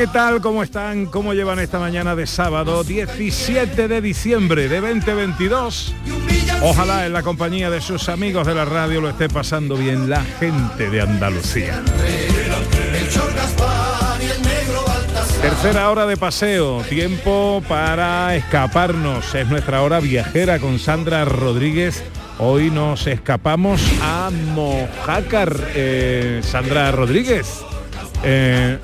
¿Qué tal? ¿Cómo están? ¿Cómo llevan esta mañana de sábado 17 de diciembre de 2022? Ojalá en la compañía de sus amigos de la radio lo esté pasando bien la gente de Andalucía. Tercera hora de paseo, tiempo para escaparnos. Es nuestra hora viajera con Sandra Rodríguez. Hoy nos escapamos a Mojácar. Eh, Sandra Rodríguez. Eh,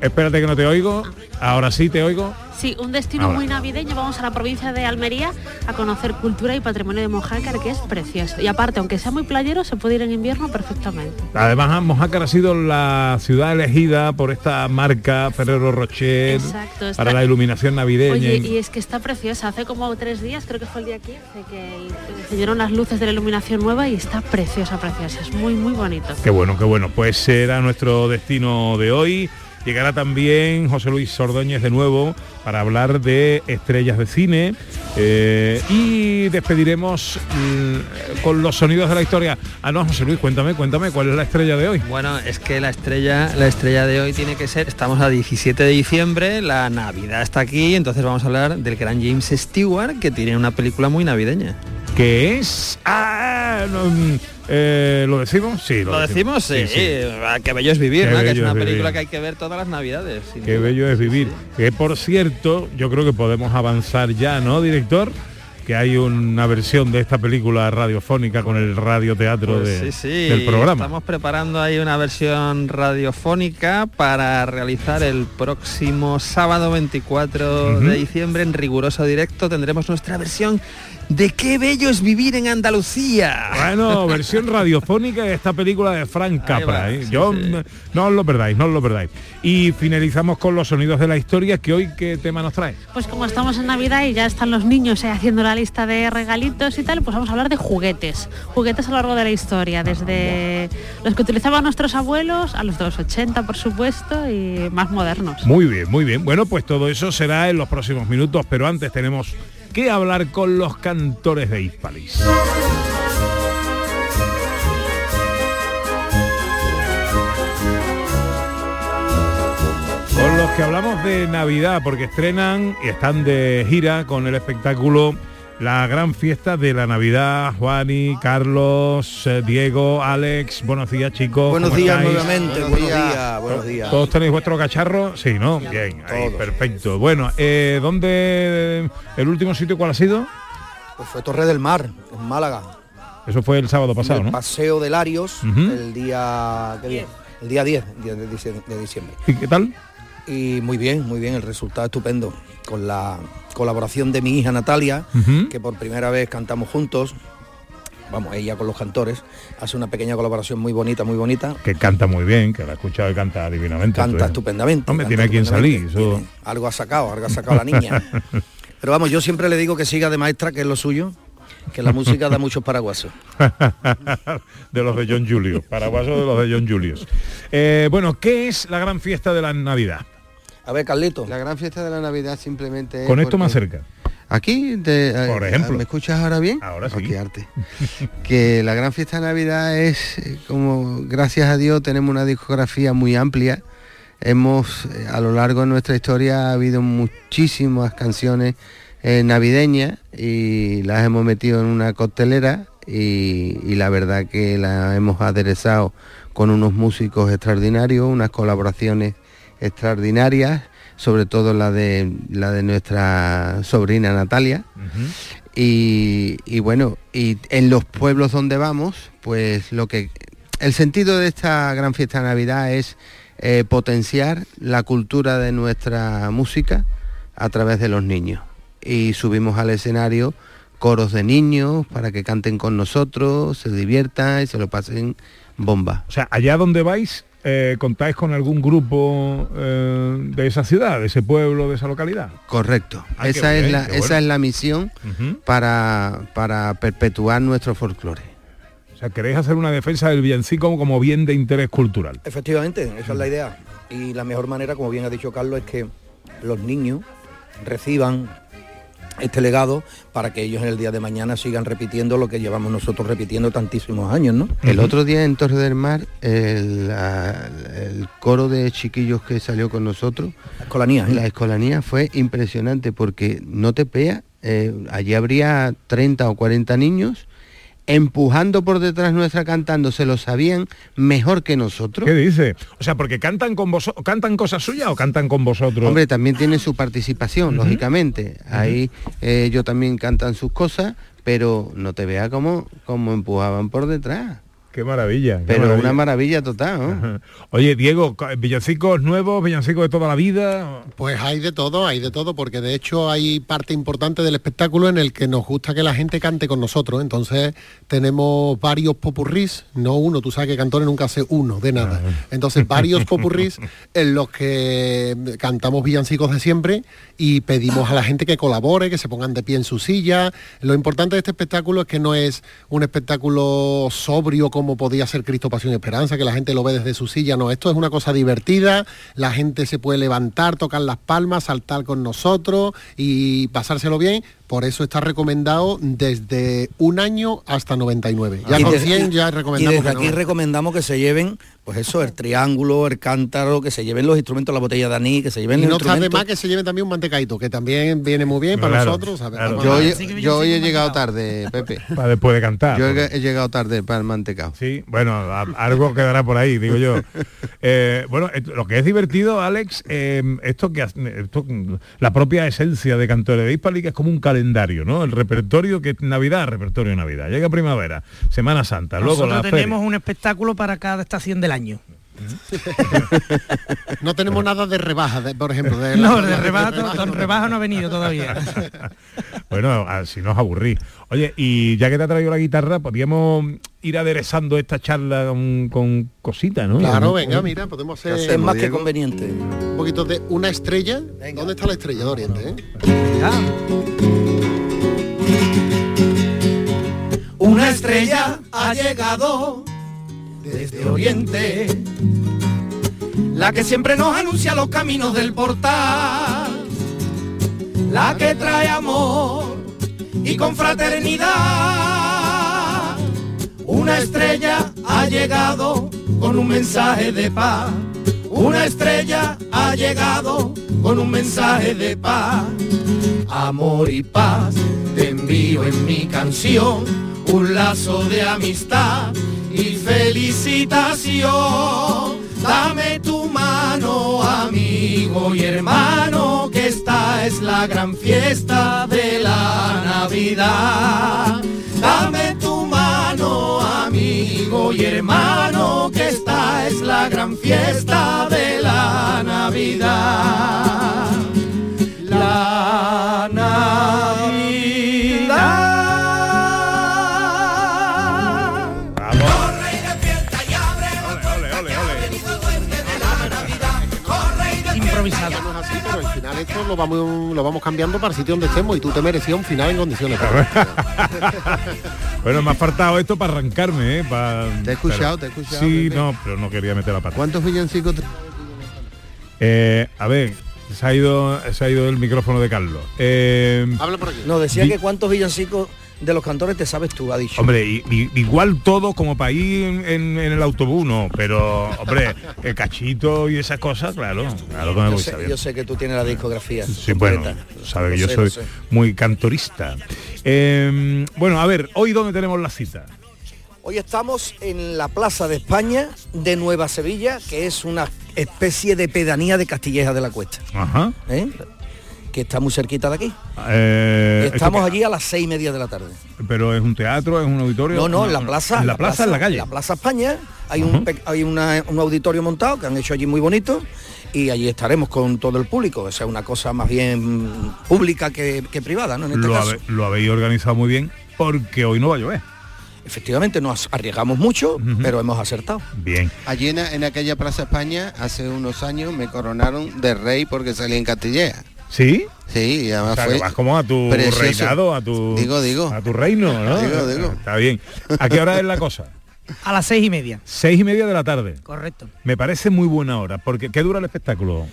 espérate que no te oigo. Ahora sí te oigo. Sí, un destino Ahora. muy navideño. Vamos a la provincia de Almería a conocer cultura y patrimonio de Mojácar, que es precioso. Y aparte, aunque sea muy playero, se puede ir en invierno perfectamente. Además, Mojácar ha sido la ciudad elegida por esta marca Ferrero Rocher Exacto, para la iluminación navideña. Oye, y es que está preciosa. Hace como tres días, creo que fue el día 15, que enseñaron las luces de la iluminación nueva y está preciosa, preciosa. Es muy, muy bonito. Qué bueno, qué bueno. Pues será nuestro destino de hoy. Llegará también José Luis Ordóñez de nuevo para hablar de estrellas de cine eh, y despediremos mm, con los sonidos de la historia. Ah, no, José Luis, cuéntame, cuéntame, ¿cuál es la estrella de hoy? Bueno, es que la estrella, la estrella de hoy tiene que ser, estamos a 17 de diciembre, la Navidad está aquí, entonces vamos a hablar del gran James Stewart, que tiene una película muy navideña. Que es... Ah, no, mm, eh, ¿Lo decimos? Sí, ¿Lo decimos? Sí, Ah, Qué bello es vivir, ¿no? Que es una es vivir. película que hay que ver todas las navidades. Qué duda. bello es vivir. Que por cierto, yo creo que podemos avanzar ya, ¿no, director? Que hay una versión de esta película radiofónica con el radioteatro Pues de- sí, sí, del programa. Estamos preparando ahí una versión radiofónica para realizar el próximo sábado 24 Ujú. de diciembre en riguroso directo. Tendremos nuestra versión de qué bello es vivir en Andalucía. Bueno, versión radiofónica de esta película de Frank Capra. va, ¿eh? sí, Yo sí. no os lo perdáis, no os lo perdáis. Y finalizamos con los sonidos de la historia, que hoy qué tema nos trae. Pues como estamos en Navidad y ya están los niños eh, haciendo la lista de regalitos y tal, pues vamos a hablar de juguetes. Juguetes a lo largo de la historia, desde los que utilizaban nuestros abuelos a los de los 80, por supuesto, y más modernos. Muy bien, muy bien. Bueno, pues todo eso será en los próximos minutos, pero antes tenemos que hablar con los cantores de Hispalis. Con los que hablamos de Navidad, porque estrenan y están de gira con el espectáculo La Gran Fiesta de la Navidad. Juani, Carlos, eh, Diego, Alex, buenos días chicos. Buenos ¿cómo días estáis? nuevamente, Buenos buenos días. días, buenos días. ¿Todos tenéis vuestro cacharro? Sí, ¿no? Bien, ahí, perfecto. Bueno, eh, ¿dónde el último sitio cuál ha sido? Pues fue Torre del Mar, en Málaga. Eso fue el sábado pasado, el ¿no? Paseo de Larios, Ujú. el día ¿qué día? el día 10 día de, dicie- de diciembre. ¿Y qué tal? Y muy bien, muy bien, el resultado estupendo. Con la colaboración de mi hija Natalia, que por primera vez cantamos juntos. Vamos, ella con los cantores, hace una pequeña colaboración muy bonita, muy bonita. Que canta muy bien, que la he escuchado y canta divinamente. Canta ¿eh? estupendamente. Hombre, canta tiene a quien salir, eso- Algo ha sacado, algo ha sacado la niña. Pero vamos, yo siempre le digo que siga de maestra, que es lo suyo, que la música da muchos paraguasos. de los de John Julius, paraguaso de los de John Julius. Eh, bueno, ¿qué es la gran fiesta de la Navidad? A ver, Carlito. La gran fiesta de la Navidad simplemente es Con esto más cerca. Aquí, de- eh, Por ejemplo. ¿me escuchas ahora bien? Ahora sí. Qué arte. que la gran fiesta de Navidad es eh, como, gracias a Dios, tenemos una discografía muy amplia. Hemos, eh, a lo largo de nuestra historia, ha habido muchísimas canciones eh, navideñas y las hemos metido en una costelera y, y la verdad que la hemos aderezado con unos músicos extraordinarios, unas colaboraciones extraordinarias, sobre todo la de la de nuestra sobrina Natalia. Y, y bueno, y en los pueblos donde vamos, pues lo que el sentido de esta gran fiesta de Navidad es eh, potenciar la cultura de nuestra música a través de los niños. Y subimos al escenario coros de niños para que canten con nosotros, se diviertan y se lo pasen bomba. O sea, allá donde vais, eh, contáis con algún grupo eh, de esa ciudad, de ese pueblo, de esa localidad. Correcto. Ah, esa, es bien, la, esa es la misión para, para perpetuar nuestro folclore. O sea, queréis hacer una defensa del villancico como bien de interés cultural. Efectivamente, esa es la idea. Y la mejor manera, como bien ha dicho Carlos, es que los niños reciban este legado para que ellos en el día de mañana sigan repitiendo lo que llevamos nosotros repitiendo tantísimos años, ¿no? El otro día en Torre del Mar, el, la- el coro de chiquillos que salió con nosotros, La escolanía, ¿eh? la escolanía fue impresionante porque no te pea, eh, allí habría 30 o 40 niños empujando por detrás nuestra cantando, se lo sabían mejor que nosotros. ¿Qué dice? O sea, porque cantan con vosotros, cantan cosas suyas o cantan con vosotros. Hombre, también tiene su participación, lógicamente. Ahí eh, ellos también cantan sus cosas, pero no te vea como, como empujaban por detrás. Qué maravilla. qué Pero maravilla. una maravilla total. Oye, Diego, villancicos nuevos, villancicos de toda la vida. Pues hay de todo, hay de todo, porque de hecho hay parte importante del espectáculo en el que nos gusta que la gente cante con nosotros. Entonces tenemos varios popurrís, no uno, tú sabes que Cantores nunca hace uno de nada. Entonces varios popurrís en los que cantamos villancicos de siempre y pedimos a la gente que colabore, que se pongan de pie en su silla. Lo importante de este espectáculo es que no es un espectáculo sobrio como podía ser Cristo Pasión y Esperanza, que la gente lo ve desde su silla. No, esto es una cosa divertida, la gente se puede levantar, tocar las palmas, saltar con nosotros y pasárselo bien. Por eso está recomendado desde un año hasta 99. Ya Y con desde- 100 ya Y recomendamos desde que aquí no. recomendamos que se lleven, pues eso, el triángulo, el cántaro, que se lleven los instrumentos, la botella de anís, que se lleven Y los no está de más que se lleve también un mantecaito, que también viene muy bien para Claro, nosotros. Yo hoy, yo hoy he llegado tarde, Pepe. Para después de cantar. Yo porque- he, he llegado tarde para el mantecao. Sí, bueno, a- algo quedará por ahí, digo yo. Eh, bueno, et- lo que es divertido, Alex, eh, esto que esto, la propia esencia de Cantores de Hispali, que es como un calendario, ¿no? El repertorio que Navidad, repertorio Navidad. Llega primavera, Semana Santa, luego la tenemos feria. un espectáculo para cada estación del año. No tenemos nada de rebaja, de- por ejemplo. De No, de rebaja, rebaja no ha venido todavía. Bueno, así nos aburrí. Oye, y ya que te ha traído la guitarra, podríamos ir aderezando esta charla con, con cositas, ¿no? Claro, venga, mira, podemos hacer Es más que conveniente. un poquito de una estrella. ¿Dónde está la estrella de Oriente? eh? Una estrella ha llegado desde Oriente, la que siempre nos anuncia los caminos del portal, la que trae amor y confraternidad. Una estrella ha llegado con un mensaje de paz. Una estrella ha llegado con un mensaje de paz. Amor y paz te envío en mi canción, un lazo de amistad y felicitación. Dame tu mano, amigo y hermano, que esta es la gran fiesta de la Navidad. Dame tu mano, amigo y hermano, que esta es la gran fiesta de la Navidad. Lo vamos, lo vamos cambiando para el sitio donde estemos y tú te merecías un final en condiciones. Bueno, me ha faltado esto para arrancarme, ¿eh? Para, Te he escuchado, te he escuchado, Sí, no, pero no quería meter la pata. ¿Cuántos villancicos? te- Eh, a ver, se ha ido, se ha ido el micrófono de Carlos. Eh, Habla por aquí. No, decía que cuántos villancicos de los cantores te sabes tú, ha dicho. hombre, igual todo como para ir en, en- el autobús, no, pero, hombre, el cachito y esas cosas, claro, claro que me yo, sé, yo sé que tú tienes la discografía. Sí, bueno, completa. sabe que yo sé, soy sé. muy cantorista. Eh, bueno, a ver, hoy dónde tenemos la cita. Hoy estamos en la Plaza de España de Nueva Sevilla, que es una especie de pedanía de Castilleja de la Cuesta. Ajá. ¿eh? Que está muy cerquita de aquí. Eh, ¿esto Estamos allí a las seis y media de la tarde. Pero es un teatro, es un auditorio. No, no, en la plaza. En la plaza, en la calle. La Plaza España. Hay, un, hay una- un auditorio montado que han hecho allí muy bonito y allí estaremos con todo el público. O sea, una cosa más bien pública que, que privada, ¿no? En este lo, caso. habe- lo habéis organizado muy bien porque hoy no va a llover. Efectivamente, nos arriesgamos mucho, pero hemos acertado. Bien. Allí en, en aquella Plaza España, hace unos años, me coronaron de rey porque salí en Castilleja. ¿Sí? Sí, y además O sea, fue que vas como a tu precioso. reinado, a tu, Digo, digo. a tu reino, ¿no? Digo, digo. Está bien. ¿A qué hora es la cosa? A las seis y media. Seis y media de la tarde. Correcto. Me parece muy buena hora, porque ¿qué dura el espectáculo?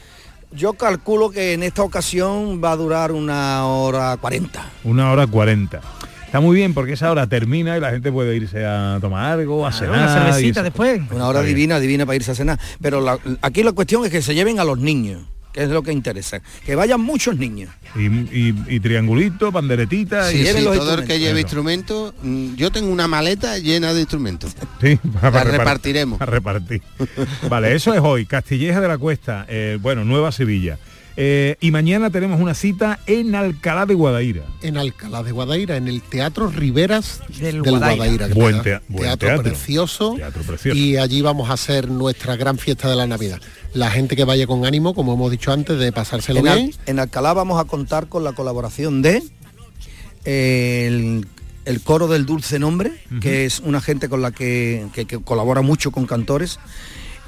Yo calculo que en esta ocasión va a durar una hora cuarenta. Una hora cuarenta. Está muy bien porque esa hora termina y la gente puede irse a tomar algo, a cenar. una cervecita después. Una hora divina, divina para irse a cenar. Pero la- aquí la cuestión es que se lleven a los niños, que es lo que interesa. Que vayan muchos niños. Y, y- y triangulito, panderetita Sí, y sí, lleven los todo el que lleve instrumentos. instrumentos, mm, yo tengo una maleta llena de instrumentos. Sí, La repar- repartiremos. a repartir. Vale, eso es hoy. Castilleja de la Cuesta, eh, bueno, Nueva Sevilla. Eh, y mañana tenemos una cita en Alcalá de Guadaira. En Alcalá de Guadaira, en el Teatro Riveras Del del, Guadaira. Buen queda- tea- buen teatro, teatro. precioso. Teatro precioso. Y allí vamos a hacer nuestra gran fiesta de la Navidad. La gente que vaya con ánimo, como hemos dicho antes, de pasárselo En, Al- bien. en Alcalá vamos a contar con la colaboración de eh, el, el coro del Dulce Nombre, que es una gente con la que, que- que colabora mucho con cantores.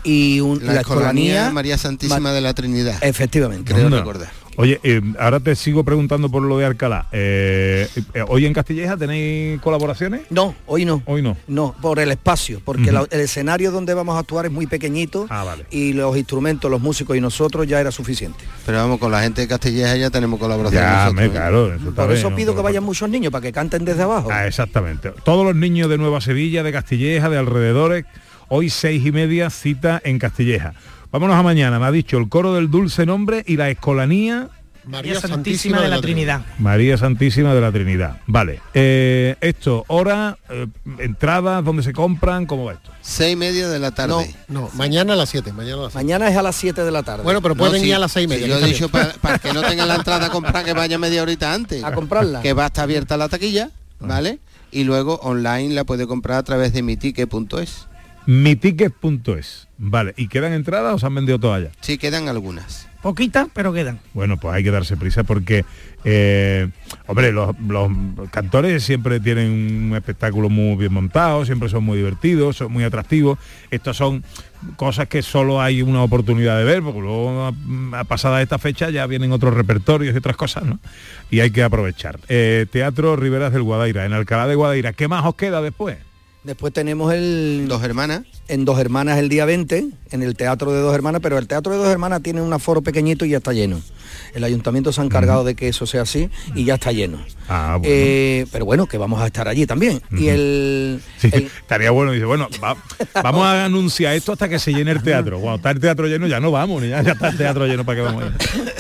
Y un- La, la Escolanía escolanía María Santísima Ma- de la Trinidad. Efectivamente. Creo recordar. Oye, eh, ahora te sigo preguntando por lo de Alcalá. Eh, eh, ¿Hoy en Castilleja tenéis colaboraciones? No, hoy no. Hoy no. No, por el espacio, porque la- el escenario donde vamos a actuar es muy pequeñito Ah, vale. y los instrumentos, los músicos y nosotros ya era suficiente. Pero vamos, con la gente de Castilleja ya tenemos colaboración. Ya, nosotros, me, claro, eso Por bien, eso ¿no? pido que vayan muchos niños para que canten desde abajo. Ah, exactamente. Todos los niños de Nueva Sevilla, de Castilleja, de alrededores, hoy seis y media cita en Castilleja. Vámonos a mañana, me ha dicho el coro del dulce nombre y la escolanía María Santísima de la Trinidad. María Santísima de la Trinidad. Vale. Eh, esto, hora, eh, entradas, dónde se compran, ¿cómo va esto? Seis y media de la No, tarde. No, mañana a las 7, mañana a las 7. mañana es a las 7 de la tarde. Bueno, pero No, pueden sí, ir a las 6 y sí, media. yo que he dicho bien. para que no tengan la entrada a comprar, que vaya media horita antes. a comprarla. Que va a estar abierta la taquilla, ¿vale? Y luego online la puede comprar a través de mitique.es. Miticket.es. Vale. ¿Y quedan entradas o se han vendido todas ya? Sí, quedan algunas. Poquitas, pero quedan. Bueno, pues hay que darse prisa porque, eh, hombre, los, los cantores siempre tienen un espectáculo muy bien montado, siempre son muy divertidos, son muy atractivos. Estas son cosas que solo hay una oportunidad de ver, porque luego a, a pasada esta fecha ya vienen otros repertorios y otras cosas, ¿no? Y hay que aprovechar. Eh, Teatro Riberas del Guadaira, en Alcalá de Guadaira. ¿Qué más os queda después? Después tenemos el Dos hermanas. en Dos Hermanas el día 20, en el Teatro de Dos Hermanas, pero el Teatro de Dos Hermanas tiene un aforo pequeñito y ya está lleno. El ayuntamiento se ha encargado de que eso sea así y ya está lleno. Ah, bueno. Eh, pero bueno, que vamos a estar allí también. Y el, Sí, el- estaría bueno, dice, bueno, va- vamos a anunciar esto hasta que se llene el teatro. Cuando está el teatro lleno ya no vamos, ni ya, ya está el teatro lleno para que vamos a ir.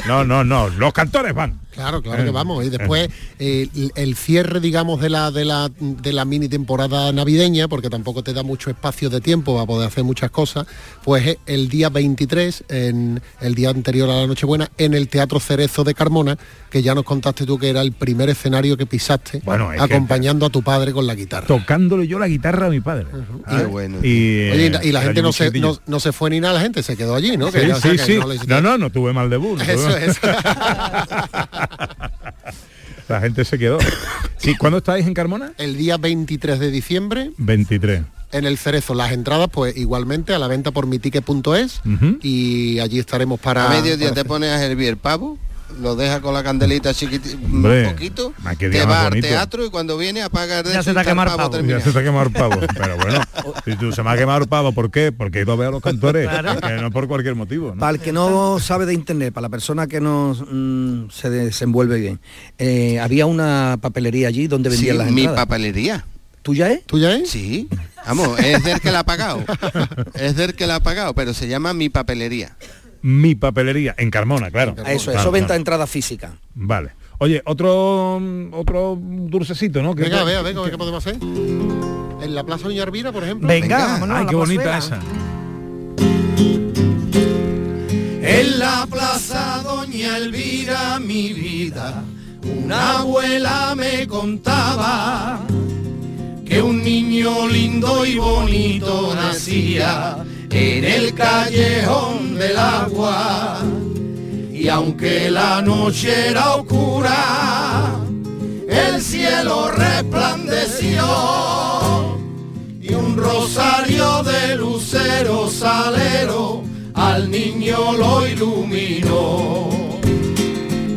No, no, no, los cantores van. Claro, claro que vamos. Y después eh, el, el cierre, digamos, de la, de, la, de la mini temporada navideña, porque tampoco te da mucho espacio de tiempo para poder hacer muchas cosas, pues es el día 23, en el día anterior a la Nochebuena, en el Teatro Cerezo de Carmona, que ya nos contaste tú que era el primer escenario que pisaste, Bueno, es que- acompañando a tu padre con la guitarra. Tocándole yo la guitarra a mi padre. Ah, Qué bueno. Y, Oye, eh, y la era gente no se, no, no se fue ni nada, la gente se quedó allí, ¿no? Que Sí, ya- o sea, sí, sí. no No, no, tuve mal debut. no tuve Eso mal- es. La gente se quedó. Sí, ¿cuándo estáis en Carmona? el día 23 de diciembre 23. en el Cerezo. Las entradas, pues igualmente a la venta por mitique.es Ujú. y allí estaremos para... A mediodía para te pones a hervir el pavo, lo deja con la candelita chiquitita, un poquito, te va al teatro y cuando viene apaga de Ya eso se te ha está el quemado el pavo. Ya terminado. se te ha quemado el pavo. Pero bueno, si tú se me ha quemado el pavo, ¿por qué? Porque he ido a ver a los cantores. Que no por cualquier motivo. ¿no? para el que no sabe de internet, para la persona que no mm, se desenvuelve bien, eh, había una papelería allí donde Sí, vendían las mi entradas. papelería. ¿Tuya es? ¿Tú ya es? Sí, vamos, es del que la ha pagado. Es del que la ha pagado, pero se llama mi papelería. Mi papelería, en Carmona, claro. Eso, Claro, eso venta claro. entrada física. Vale. Oye, otro otro dulcecito, ¿no? Que- Venga, a ver, a ver, ¿qué podemos hacer? En la Plaza Doña Arvira, por ejemplo. Venga, Venga. vámonos Ay, la qué bonita esa. En la plaza Doña doña Elvira, mi vida, una abuela me contaba que un niño lindo y bonito nacía en el callejón del agua. Y aunque la noche era oscura, el cielo resplandeció y un rosario de lucero salero al niño lo iluminó.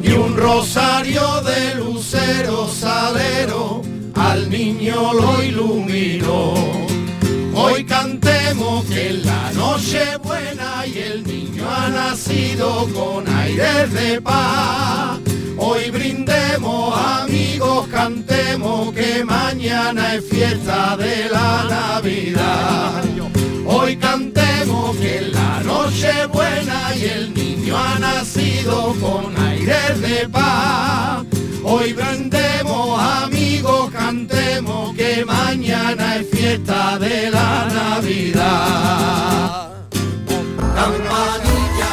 Y un rosario de lucero salero al niño lo iluminó. Hoy cantemos que la noche buena y el niño ha nacido con aires de paz. Hoy brindemos amigos, cantemos que mañana es fiesta de la Navidad. Hoy cantemos que la noche buena y el niño ha nacido con aires de paz. Hoy brindemos amigos, cantemos que mañana es fiesta de la Navidad. Campanilla.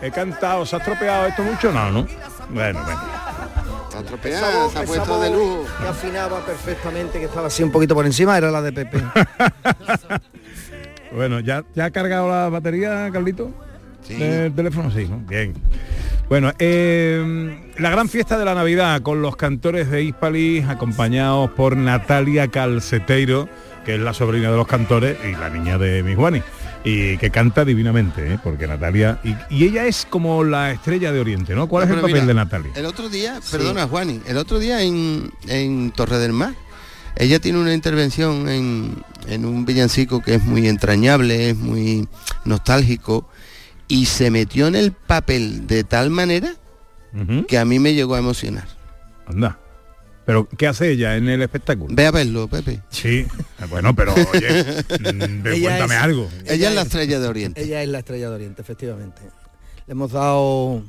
He cantado, ¿se ha estropeado esto mucho? No, ¿no? Bueno, bueno. Está se ha esa puesto de lujo. Que afinaba perfectamente, que estaba así un poquito por encima, era la de Pepe. Bueno, ¿ya, ¿ya ha cargado la batería, Carlito? Sí. ¿Del teléfono? Sí, ¿no? Bien. Bueno, eh, la gran fiesta de la Navidad con los cantores de Hispalis acompañados por Natalia Calceteiro, que es la sobrina de los cantores y la niña de mi Juani, y que canta divinamente, ¿eh? porque Natalia... Y, y ella es como la estrella de Oriente, ¿no? ¿Cuál No, es el papel mira, de Natalia? El otro día, perdona Juani, el otro día en, en Torre del Mar, ella tiene una intervención en, en un villancico que es muy entrañable, es muy nostálgico, y se metió en el papel de tal manera que a mí me llegó a emocionar. Anda. Pero, ¿qué hace ella en el espectáculo? Ve a verlo, Pepe. Sí, bueno, pero oye, mm, Ella cuéntame es- algo. Ella es la estrella de Oriente. Ella es la estrella de Oriente, efectivamente. Le hemos dado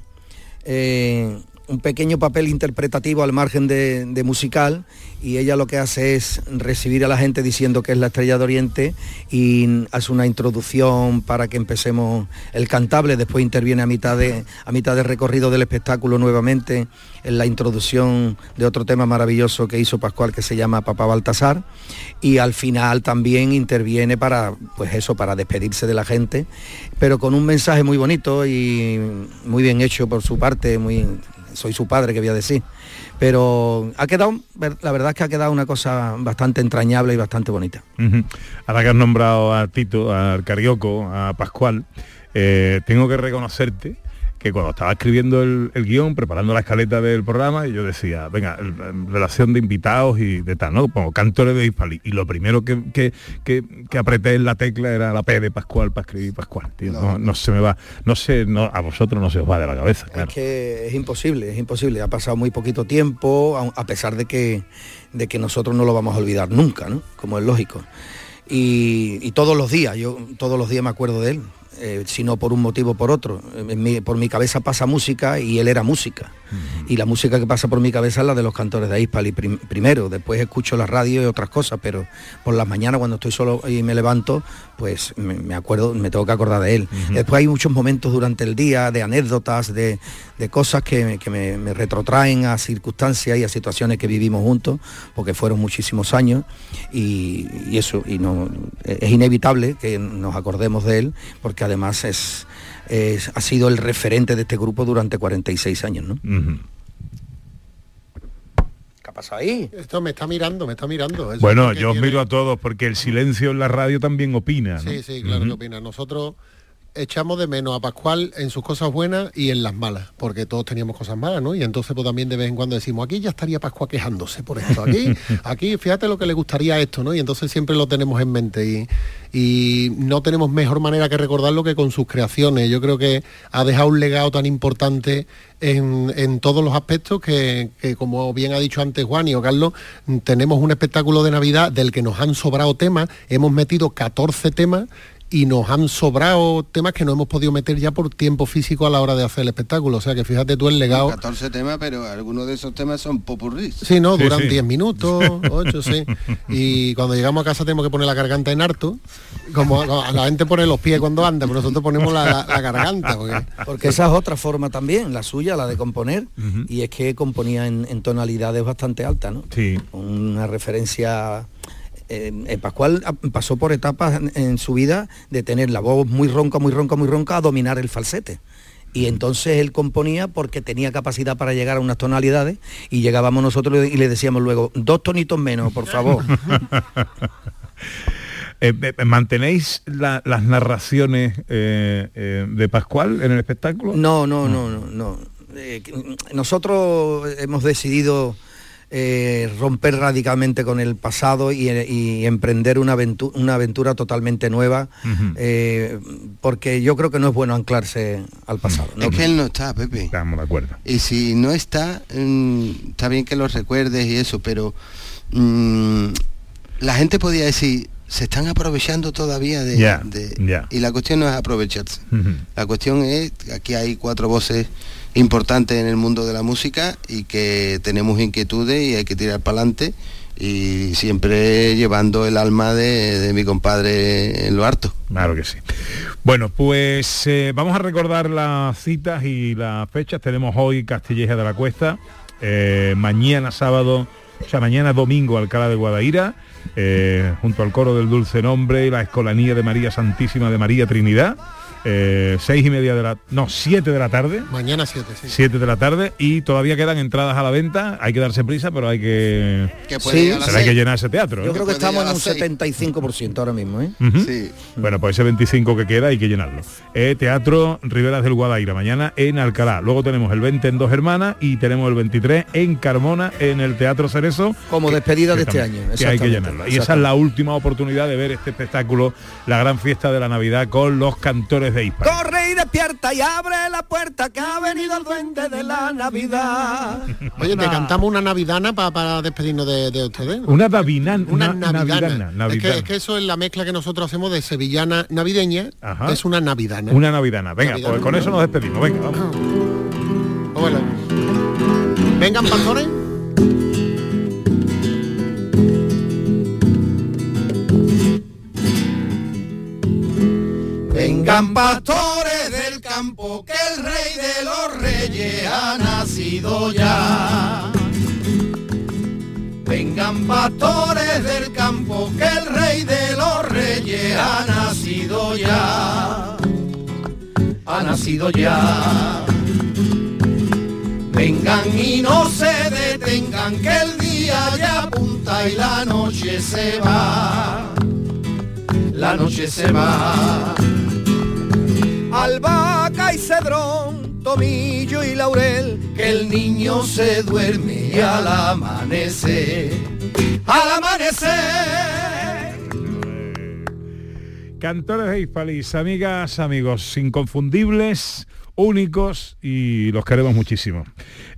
eh, un pequeño papel interpretativo al margen de, musical y ella lo que hace es recibir a la gente diciendo que es la estrella de Oriente y hace una introducción para que empecemos el cantable, después interviene a mitad de, a mitad de recorrido del espectáculo nuevamente en la introducción de otro tema maravilloso que hizo Pascual que se llama Papá Baltasar. Y al final también interviene para pues eso para despedirse de la gente pero con un mensaje muy bonito y muy bien hecho por su parte muy soy su padre que voy a decir pero ha quedado la verdad es que ha quedado una cosa bastante entrañable y bastante bonita. Ahora que has nombrado a Tito, al Carioco, a Pascual, eh, tengo que reconocerte que cuando estaba escribiendo el, el guion, preparando la escaleta del programa, yo decía, venga, el- en relación de invitados y de tal, ¿no? Pongo cantores de Hispali. Y lo primero que, que, que- que apreté en la tecla era la P de Pascual para escribir Pascual. tío. No, no se me va, no sé, no, a vosotros no se os va de la cabeza, claro. Es que es imposible, es imposible. Ha pasado muy poquito tiempo, a a pesar de que, de que nosotros no lo vamos a olvidar nunca, ¿no? Como es lógico. Y, y todos los días, yo todos los días me acuerdo de él, eh, si no por un motivo o por otro. Mi- por mi cabeza pasa música y él era música. Y la música que pasa por mi cabeza es la de los cantores de Hispali prim- primero, después escucho la radio y otras cosas, pero por las mañanas cuando estoy solo y me levanto, pues me, acuerdo, me tengo que acordar de él. Después hay muchos momentos durante el día de anécdotas, de, de cosas que, que me, me retrotraen a circunstancias y a situaciones que vivimos juntos, porque fueron muchísimos años y, y eso, y no es inevitable que nos acordemos de él, porque además es, es- ha sido el referente de este grupo durante 46 años, ¿no? ¿Qué ha pasado ahí? Esto me está mirando, me está mirando. Eso Bueno, yo os miro a todos porque el silencio en la radio también opina. ¿no? Sí, sí, claro que opina. Nosotros echamos de menos a Pascual en sus cosas buenas y en las malas, porque todos teníamos cosas malas, ¿no? Y entonces pues también de vez en cuando decimos, aquí ya estaría Pascual quejándose por esto, aquí, aquí fíjate lo que le gustaría esto, ¿no? Y entonces siempre lo tenemos en mente y, y no tenemos mejor manera que recordarlo que con sus creaciones. Yo creo que ha dejado un legado tan importante en, en todos los aspectos que, que, como bien ha dicho antes Juan y o Carlos, tenemos un espectáculo de Navidad del que nos han sobrado temas, hemos metido 14 temas y nos han sobrado temas que no hemos podido meter ya por tiempo físico a la hora de hacer el espectáculo. O sea que fíjate tú el legado. 14 temas, pero algunos de esos temas son popurris. Sí, no, duran sí. 10 minutos, 8, sí. Y cuando llegamos a casa tenemos que poner la garganta en harto. Como la gente pone los pies cuando anda, pero nosotros ponemos la, la- la garganta. Porque, Porque esa es otra forma también, la suya, la de componer, y es que componía en, en tonalidades bastante altas, ¿no? Sí. Una referencia... eh, eh, Pascual pasó por etapas en, en su vida de tener la voz muy ronca, muy ronca, muy ronca, a dominar el falsete. Y entonces él componía porque tenía capacidad para llegar a unas tonalidades y llegábamos nosotros y le decíamos luego, dos tonitos menos, por favor. Eh, eh, ¿Mantenéis la- las narraciones eh, de Pascual en el espectáculo? No, no, no, no, no. Que- nosotros hemos decidido eh, romper radicalmente con el pasado y, y emprender una aventura, una aventura totalmente nueva, eh, porque yo creo que no es bueno anclarse al pasado. ¿no? Es que él no está, Pepe. Estamos de acuerdo. Y si no está, mm, está bien que lo recuerdes y eso, pero mm, la gente podía decir, se están aprovechando todavía de... Ya, de-". ya. Y la cuestión no es aprovecharse. La cuestión es, que aquí hay cuatro voces importantes en el mundo de la música y que tenemos inquietudes y hay que tirar para adelante y siempre llevando el alma de, de mi compadre en lo harto. Claro que sí. Bueno, pues eh, vamos a recordar las citas y las fechas. Tenemos hoy Castilleja de la Cuesta, eh, mañana sábado, o sea, mañana domingo Alcalá de Guadaira, eh, junto al coro del Dulce Nombre y la Escolanía de María Santísima de María Trinidad. Eh, seis y media de la no siete de la tarde mañana 7, sí. 7 de la tarde y todavía quedan entradas a la venta hay que darse prisa pero hay que Sí. pero hay que llenar ese teatro ¿eh? Yo creo que estamos en un las seis. 75% ahora mismo, ¿eh? Sí. Bueno, pues ese 25 que queda hay que llenarlo. Eh, Teatro Riberas del Guadaira, mañana en Alcalá. Luego tenemos el 20 en Dos Hermanas y tenemos el 23 en Carmona, en el Teatro Cerezo. Como que- despedida que de este también- año, Que hay que llenarlo. Y esa es la última oportunidad de ver este espectáculo, la gran fiesta de la Navidad con los cantores Corre y despierta y abre la puerta que ha venido el duende de la Navidad. Oye, te cantamos una navidana pa- para despedirnos de, de ustedes. Una davinana. Una Una, navidana. navidana, Es, que, es que eso es la mezcla que nosotros hacemos de sevillana navideña. Ajá. Es una navidana. Una navidana. Venga, Navidana. pues con eso nos despedimos. Venga, vamos. Hola. Vengan pastores. Vengan pastores del campo, que el rey de los reyes ha nacido ya. Vengan pastores del campo, que el rey de los reyes ha nacido ya. Ha nacido ya. Vengan y no se detengan, que el día ya apunta y la noche se va. La noche se va. Albahaca y cedrón, tomillo y laurel, que el niño se duerme y al amanecer, al amanecer. Cantores de Hispalis, amigas, amigos, inconfundibles, únicos y los queremos muchísimo.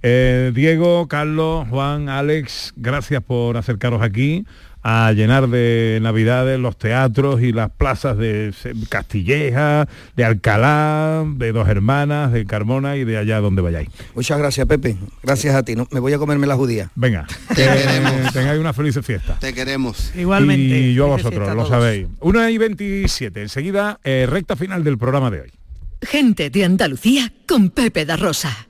Eh, Diego, Carlos, Juan, Alex, gracias por acercaros aquí a llenar de navidades los teatros y las plazas de Castilleja, de Alcalá, de Dos Hermanas, de Carmona y de allá donde vayáis. Muchas gracias, Pepe. Gracias a ti. No, me voy a comerme la judía. Venga, Te que queremos. tengáis una feliz fiesta. Te queremos. Igualmente. Y yo a vosotros, a lo sabéis. 1 y 27, enseguida, eh, recta final del programa de hoy. Gente de Andalucía con Pepe da Rosa.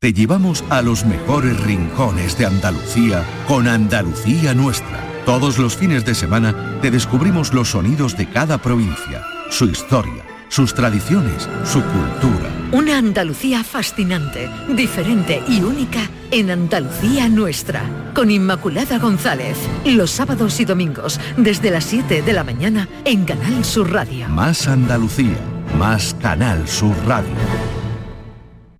Te llevamos a los mejores rincones de Andalucía con Andalucía Nuestra. Todos los fines de semana te descubrimos los sonidos de cada provincia, su historia, sus tradiciones, su cultura. Una Andalucía fascinante, diferente y única en Andalucía nuestra. Con Inmaculada González. Los sábados y domingos desde las 7 de la mañana en Canal Sur Radio. Más Andalucía, más Canal Sur Radio.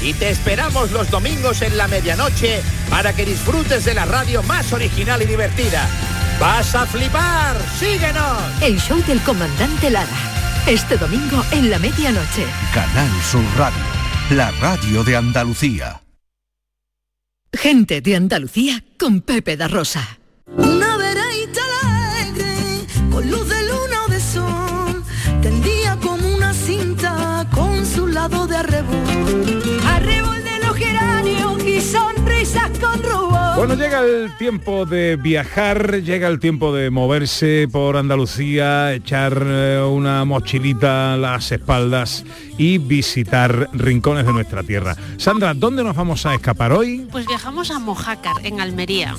Y te esperamos los domingos en la medianoche para que disfrutes de la radio más original y divertida. ¡Vas a flipar! ¡Síguenos! El show del comandante Lara. Este domingo en la medianoche. Canal Sur Radio, la radio de Andalucía. Gente de Andalucía con Pepe da Rosa. Bueno, llega el tiempo de viajar, llega el tiempo de moverse por Andalucía, echar eh, una mochilita a las espaldas y visitar rincones de nuestra tierra. Sandra, ¿dónde nos vamos a escapar hoy? Pues viajamos a Mojácar, en Almería.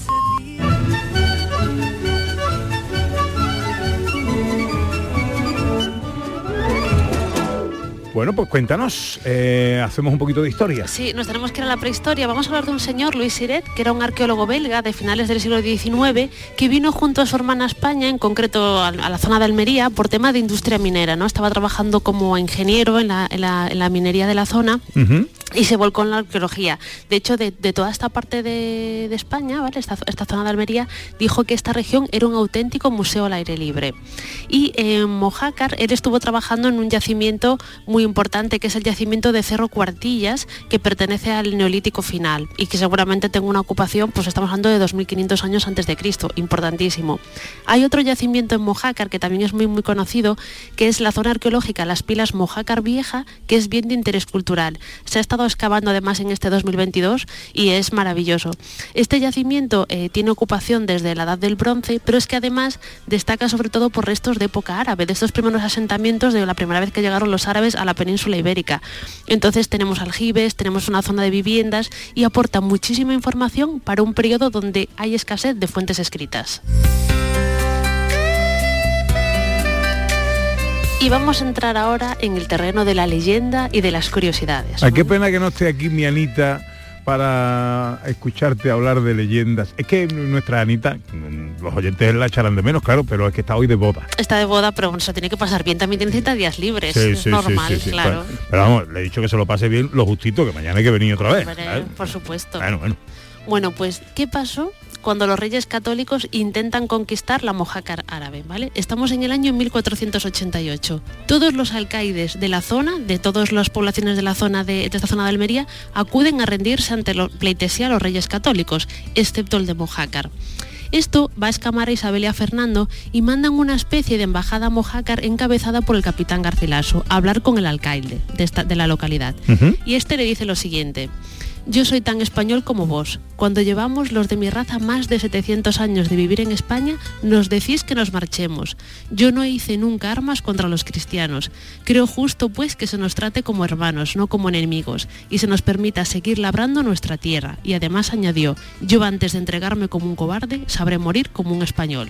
Bueno, pues cuéntanos, eh, hacemos un poquito de historia. Sí, nos tenemos que ir a la prehistoria. Vamos a hablar de un señor, Luis Siret, que era un arqueólogo belga de finales del siglo XIX, que vino junto a su hermana a España, en concreto a, la zona de Almería, por tema de industria minera. ¿no? Estaba trabajando como ingeniero en la, en la- en la minería de la zona y se volcó en la arqueología. De hecho, de, toda esta parte de, España, esta, esta zona de Almería, dijo que esta región era un auténtico museo al aire libre. Y en Mojácar, él estuvo trabajando en un yacimiento muy importante, que es el yacimiento de Cerro Cuartillas, que pertenece al Neolítico final y que seguramente tenga una ocupación, pues estamos hablando de 2.500 años antes de Cristo, importantísimo. Hay otro yacimiento en Mojácar que también es muy, muy conocido, que es la zona arqueológica Las Pilas Mojácar Vieja, que es bien de interés cultural. Se ha estado excavando además en este 2022 y es maravilloso. Este yacimiento eh, tiene ocupación desde la Edad del Bronce, pero es que además destaca sobre todo por restos de época árabe, de estos primeros asentamientos de la primera vez que llegaron los árabes a la península ibérica. Entonces tenemos aljibes, tenemos una zona de viviendas y aporta muchísima información para un periodo donde hay escasez de fuentes escritas. Y vamos a entrar ahora en el terreno de la leyenda y de las curiosidades. Ay, qué pena que no esté aquí mi Anita para escucharte hablar de leyendas. Es que nuestra Anita, los oyentes la echarán de menos, claro, pero es que está hoy de boda. Está de boda, pero bueno, se tiene que pasar bien. También tiene 30 días libres. Sí, sí, normal, sí, claro. Pero, pero vamos, le he dicho que se lo pase bien lo justito, que mañana hay que venir otra vez. Por supuesto. Bueno, bueno. Bueno, pues, ¿qué pasó cuando los reyes católicos intentan conquistar la Mojácar árabe? ¿vale? Estamos en el año 1488. Todos los alcaides de la zona, de todas las poblaciones de la zona de, de esta zona de Almería, acuden a rendirse ante la pleitesía a los reyes católicos, excepto el de Mojácar. Esto va a escamar a Isabel y a Fernando y mandan una especie de embajada a Mojácar encabezada por el capitán Garcilaso a hablar con el alcaide de, esta- de la localidad. Y este le dice lo siguiente. Yo soy tan español como vos. Cuando llevamos los de mi raza más de 700 años de vivir en España, nos decís que nos marchemos. Yo no hice nunca armas contra los cristianos. Creo justo pues que se nos trate como hermanos, no como enemigos, y se nos permita seguir labrando nuestra tierra. Y además añadió, yo antes de entregarme como un cobarde, sabré morir como un español.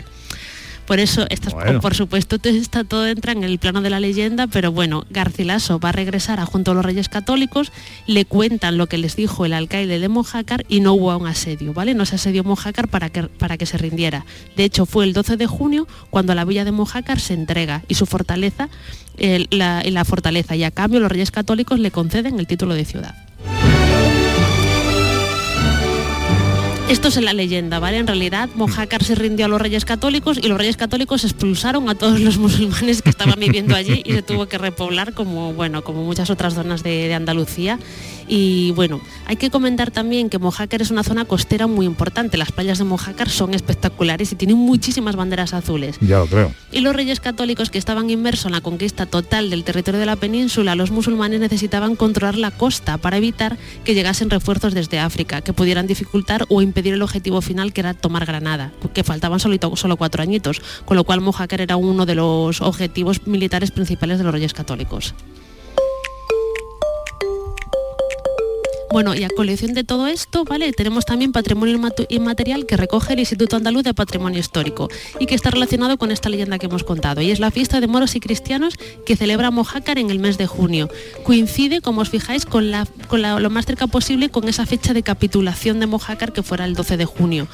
Por eso, estas, Bueno. por supuesto, está todo entra en el plano de la leyenda, pero bueno, Garcilaso va a regresar a junto a los reyes católicos, le cuentan lo que les dijo el alcaide de Mojácar y no hubo un asedio, ¿vale? No se asedió Mojácar para que, para que se rindiera. De hecho, fue el 12 de junio cuando la villa de Mojácar se entrega y su fortaleza, el- la, y la fortaleza, y a cambio los reyes católicos le conceden el título de ciudad. Esto es en la leyenda, ¿vale? En realidad, Mojácar se rindió a los reyes católicos y los reyes católicos expulsaron a todos los musulmanes que estaban viviendo allí y se tuvo que repoblar como, bueno, como muchas otras zonas de, de Andalucía. Y bueno, hay que comentar también que Mojácar es una zona costera muy importante. Las playas de Mojácar son espectaculares y tienen muchísimas banderas azules. Ya lo creo. Y los reyes católicos que estaban inmersos en la conquista total del territorio de la península, los musulmanes necesitaban controlar la costa para evitar que llegasen refuerzos desde África, que pudieran dificultar o impedir el objetivo final que era tomar Granada, que faltaban solo, solo cuatro añitos, con lo cual Mojácar era uno de los objetivos militares principales de los reyes católicos. Bueno, y a colección de todo esto, ¿vale? Tenemos también patrimonio inmaterial que recoge el Instituto Andaluz de Patrimonio Histórico y que está relacionado con esta leyenda que hemos contado. Y es la fiesta de moros y cristianos que celebra Mojácar en el mes de junio. Coincide, como os fijáis, con, lo más cerca posible con esa fecha de capitulación de Mojácar que fuera el 12 de junio.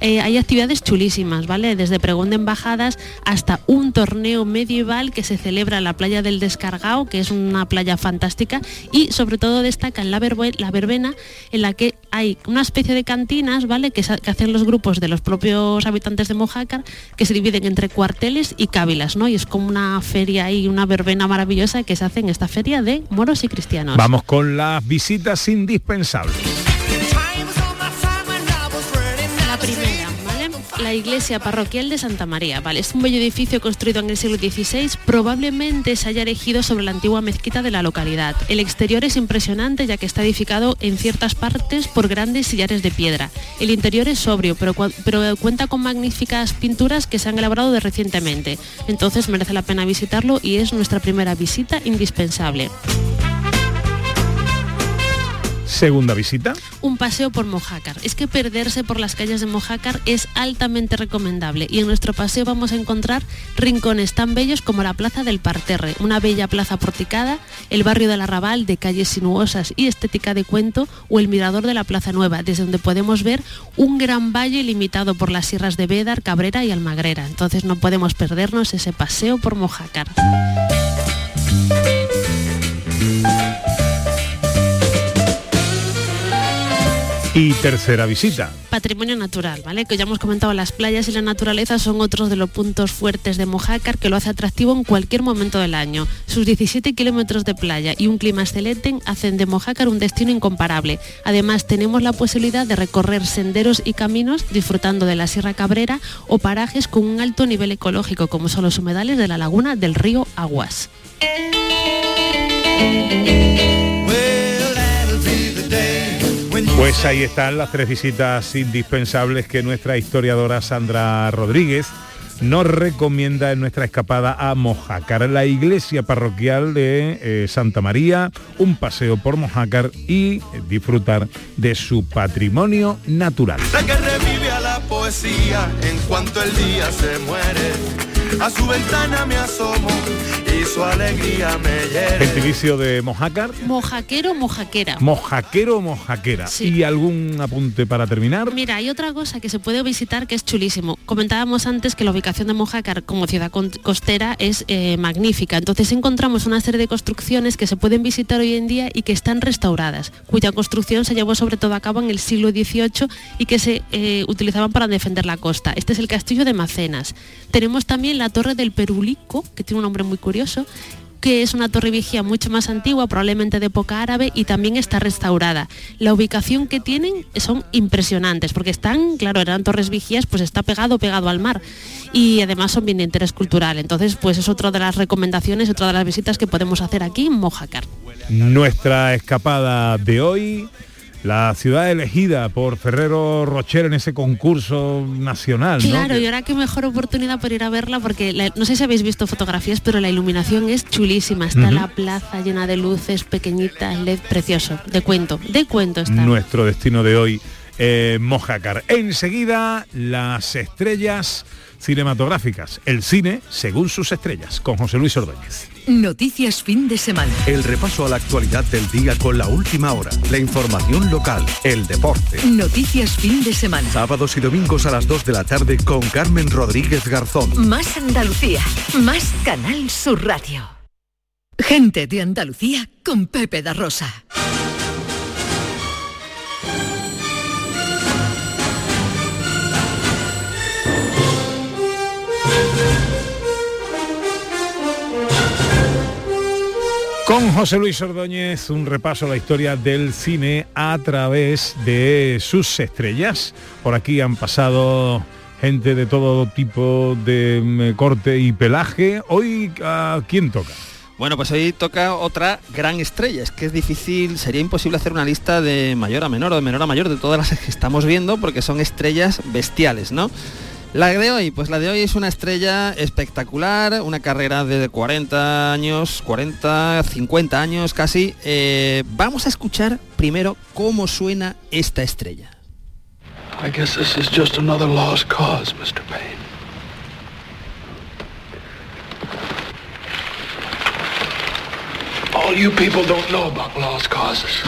Eh, hay actividades chulísimas, ¿vale? Desde pregón de embajadas hasta un torneo medieval que se celebra en la playa del Descargao, que es una playa fantástica, y sobre todo destaca en la, la verbena, en la que hay una especie de cantinas, ¿vale? Que hacen los grupos de los propios habitantes de Mojácar, que se dividen entre cuarteles y cávilas, ¿no? Y es como una feria y una verbena maravillosa que se hace en esta feria de moros y cristianos. Vamos con las visitas indispensables. Iglesia parroquial de Santa María, ¿vale? Es un bello edificio construido en el siglo XVI, probablemente se haya erigido sobre la antigua mezquita de la localidad. El exterior es impresionante ya que está edificado en ciertas partes por grandes sillares de piedra. El interior es sobrio, pero, pero cuenta con magníficas pinturas que se han elaborado de recientemente. Entonces merece la pena visitarlo y es nuestra primera visita indispensable. Segunda visita. un paseo por Mojácar. Es que perderse por las calles de Mojácar es altamente recomendable y en nuestro paseo vamos a encontrar rincones tan bellos como la Plaza del Parterre, una bella plaza porticada, el barrio del Arrabal de calles sinuosas y estética de cuento o el mirador de la Plaza Nueva, desde donde podemos ver un gran valle limitado por las sierras de Bédar, Cabrera y Almagrera. Entonces no podemos perdernos ese paseo por Mojácar. Y tercera visita. Patrimonio natural, ¿vale? Que ya hemos comentado, las playas y la naturaleza son otros de los puntos fuertes de Mojácar que lo hace atractivo en cualquier momento del año. Sus 17 kilómetros de playa y un clima excelente hacen de Mojácar un destino incomparable. Además, tenemos la posibilidad de recorrer senderos y caminos disfrutando de la Sierra Cabrera o parajes con un alto nivel ecológico, como son los humedales de la laguna del río Aguas. Pues ahí están las tres visitas indispensables que nuestra historiadora Sandra Rodríguez nos recomienda en nuestra escapada a Mojácar, la iglesia parroquial de eh, Santa María, un paseo por Mojácar y disfrutar de su patrimonio natural. A su ventana me asomo y su alegría me hiere. Gentilicio de Mojácar, Mojaquero, mojaquera. mojaquero o mojaquera. ¿Y algún apunte para terminar? Mira, hay otra cosa que se puede visitar que es chulísimo. Comentábamos antes que la ubicación de Mojácar como ciudad costera es eh, magnífica. Entonces encontramos una serie de construcciones que se pueden visitar hoy en día y que están restauradas, cuya construcción se llevó sobre todo a cabo en el siglo XVIII y que se eh, utilizaban para defender la costa. Este es el castillo de Macenas. Tenemos también la torre del Perulico, que tiene un nombre muy curioso, que es una torre vigía mucho más antigua, probablemente de época árabe, y también está restaurada. La ubicación que tienen son impresionantes, porque están, claro, eran torres vigías, pues está pegado, pegado al mar. Y además son bien de interés cultural. Entonces, pues es otra de las recomendaciones, otra de las visitas que podemos hacer aquí en Mojácar. Nuestra escapada de hoy, la ciudad elegida por Ferrero Rocher en ese concurso nacional, ¿no? Claro, y ahora qué mejor oportunidad por ir a verla, porque la- no sé si habéis visto fotografías, pero la iluminación es chulísima. Está la plaza llena de luces pequeñitas, LED precioso. De cuento, de cuento está. nuestro destino de hoy, eh, Mojácar. Enseguida, las estrellas cinematográficas, el cine según sus estrellas, con José Luis Ordóñez. Noticias fin de semana. El repaso a la actualidad del día con la última hora, la información local, el deporte. Noticias fin de semana. Sábados y domingos a las 2 de la tarde con Carmen Rodríguez Garzón. Más Andalucía. Más Canal Sur Radio. Gente de Andalucía con Pepe da Rosa. Con José Luis Ordóñez, un repaso a la historia del cine a través de sus estrellas. Por aquí han pasado gente de todo tipo de mm, corte y pelaje. Hoy, ¿a quién toca? Bueno, pues hoy toca otra gran estrella. Es que es difícil, sería imposible hacer una lista de mayor a menor o de menor a mayor de todas las que estamos viendo porque son estrellas bestiales, ¿no? La de hoy, pues la de hoy es una estrella espectacular, una carrera de 40 años, 40, 50 años casi. Eh, vamos a escuchar primero cómo suena esta estrella. All you people don't know about lost causes.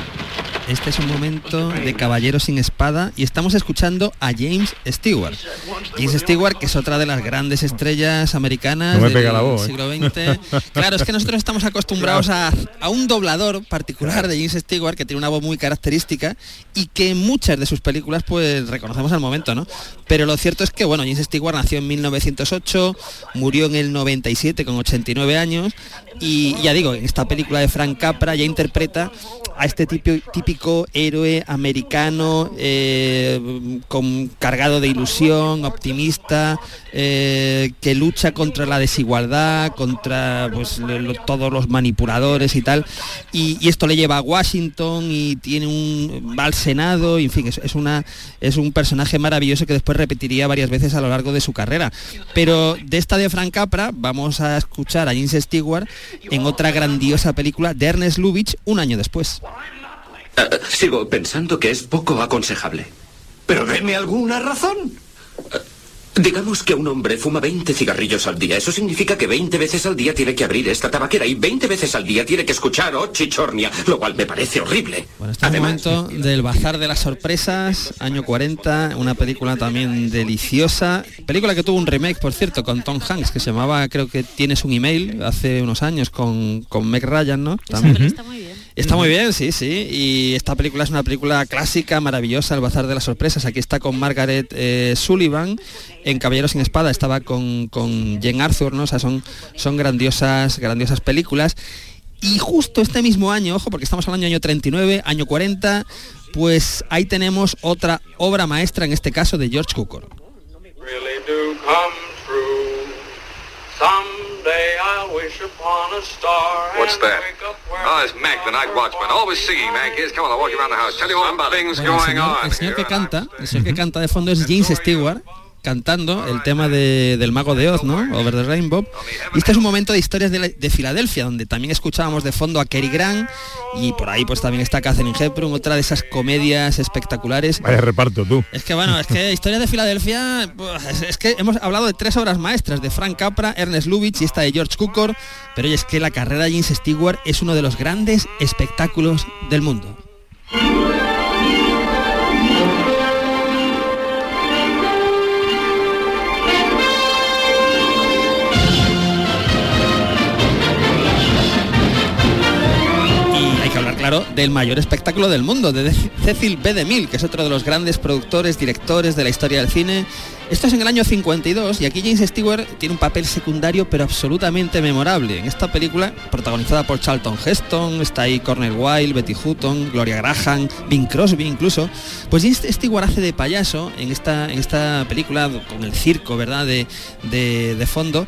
Este es un momento de Caballero sin Espada y estamos escuchando a James Stewart. James Stewart, que es otra de las grandes estrellas americanas No del voz, ¿eh? siglo XX. Claro, es que nosotros estamos acostumbrados a, a un doblador particular de James Stewart que tiene una voz muy característica y que en muchas de sus películas pues reconocemos al momento, ¿no? Pero lo cierto es que, bueno, James Stewart nació en 1908, murió en el 97 con 89 años y ya digo, en esta película de Frank Capra ya interpreta a este tipo- típico héroe americano eh, con, cargado de ilusión, optimista, eh, que lucha contra la desigualdad, contra pues, todos los manipuladores y tal. Y, y esto le lleva a Washington y tiene un va al Senado, y, en fin, es, es una, es un personaje maravilloso que después repetiría varias veces a lo largo de su carrera. Pero de esta de Frank Capra vamos a escuchar a James Stewart en otra grandiosa película de Ernest Lubitsch un año después. Sigo pensando que es poco aconsejable. Pero deme alguna razón. Eh, Digamos que un hombre fuma 20 cigarrillos al día. Eso significa que 20 veces al día tiene que abrir esta tabaquera y 20 veces al día tiene que escuchar Oh Chichornia, lo cual me parece horrible. Bueno, este es el momento del Bazar de las Sorpresas, año 40, una película también deliciosa. Película que tuvo un remake, por cierto, con Tom Hanks, que se llamaba, creo que tienes un email, hace unos años, con, con Meg Ryan, ¿no? También. Está muy bien. Está muy bien, sí, sí. Y esta película es una película clásica, maravillosa, El Bazar de las Sorpresas. Aquí está con Margaret eh, Sullivan. En Caballeros sin Espada estaba con, con Jane Arthur, ¿no? O sea, son, son grandiosas, grandiosas películas. Y justo este mismo año, ojo, porque estamos hablando del año 39, año 40, pues ahí tenemos otra obra maestra, en este caso de George Cukor. What's that? Oh, it's Mac, the night watchman. Always see you, Mac. Here's come on, I'll walk you around the house. Tell you all things Bueno, el, going on. el señor que canta, el señor que canta de fondo es James Stewart cantando el tema de- del mago de Oz, ¿no? Over the Rainbow. Y este es un momento de historias de, la- de Filadelfia, donde también escuchábamos de fondo a Cary Grant y por ahí pues también está Catherine Hepburn, otra de esas comedias espectaculares. Vaya reparto tú. Es que bueno, es que historia de Filadelfia, pues, es, es que hemos hablado de tres obras maestras, de Frank Capra, Ernest Lubitsch y esta de George Cukor, pero oye, es que la carrera de James Stewart es uno de los grandes espectáculos del mundo. Claro, del mayor espectáculo del mundo, de Cecil B. DeMille, que es otro de los grandes productores, directores de la historia del cine. Esto es en el año 52 y aquí James Stewart tiene un papel secundario pero absolutamente memorable. En esta película, protagonizada por Charlton Heston, está ahí Cornel Wilde, Betty Hutton, Gloria Graham, Bing Crosby incluso, pues James Stewart hace de payaso en esta, en esta película con el circo, ¿verdad?, de, de- de fondo.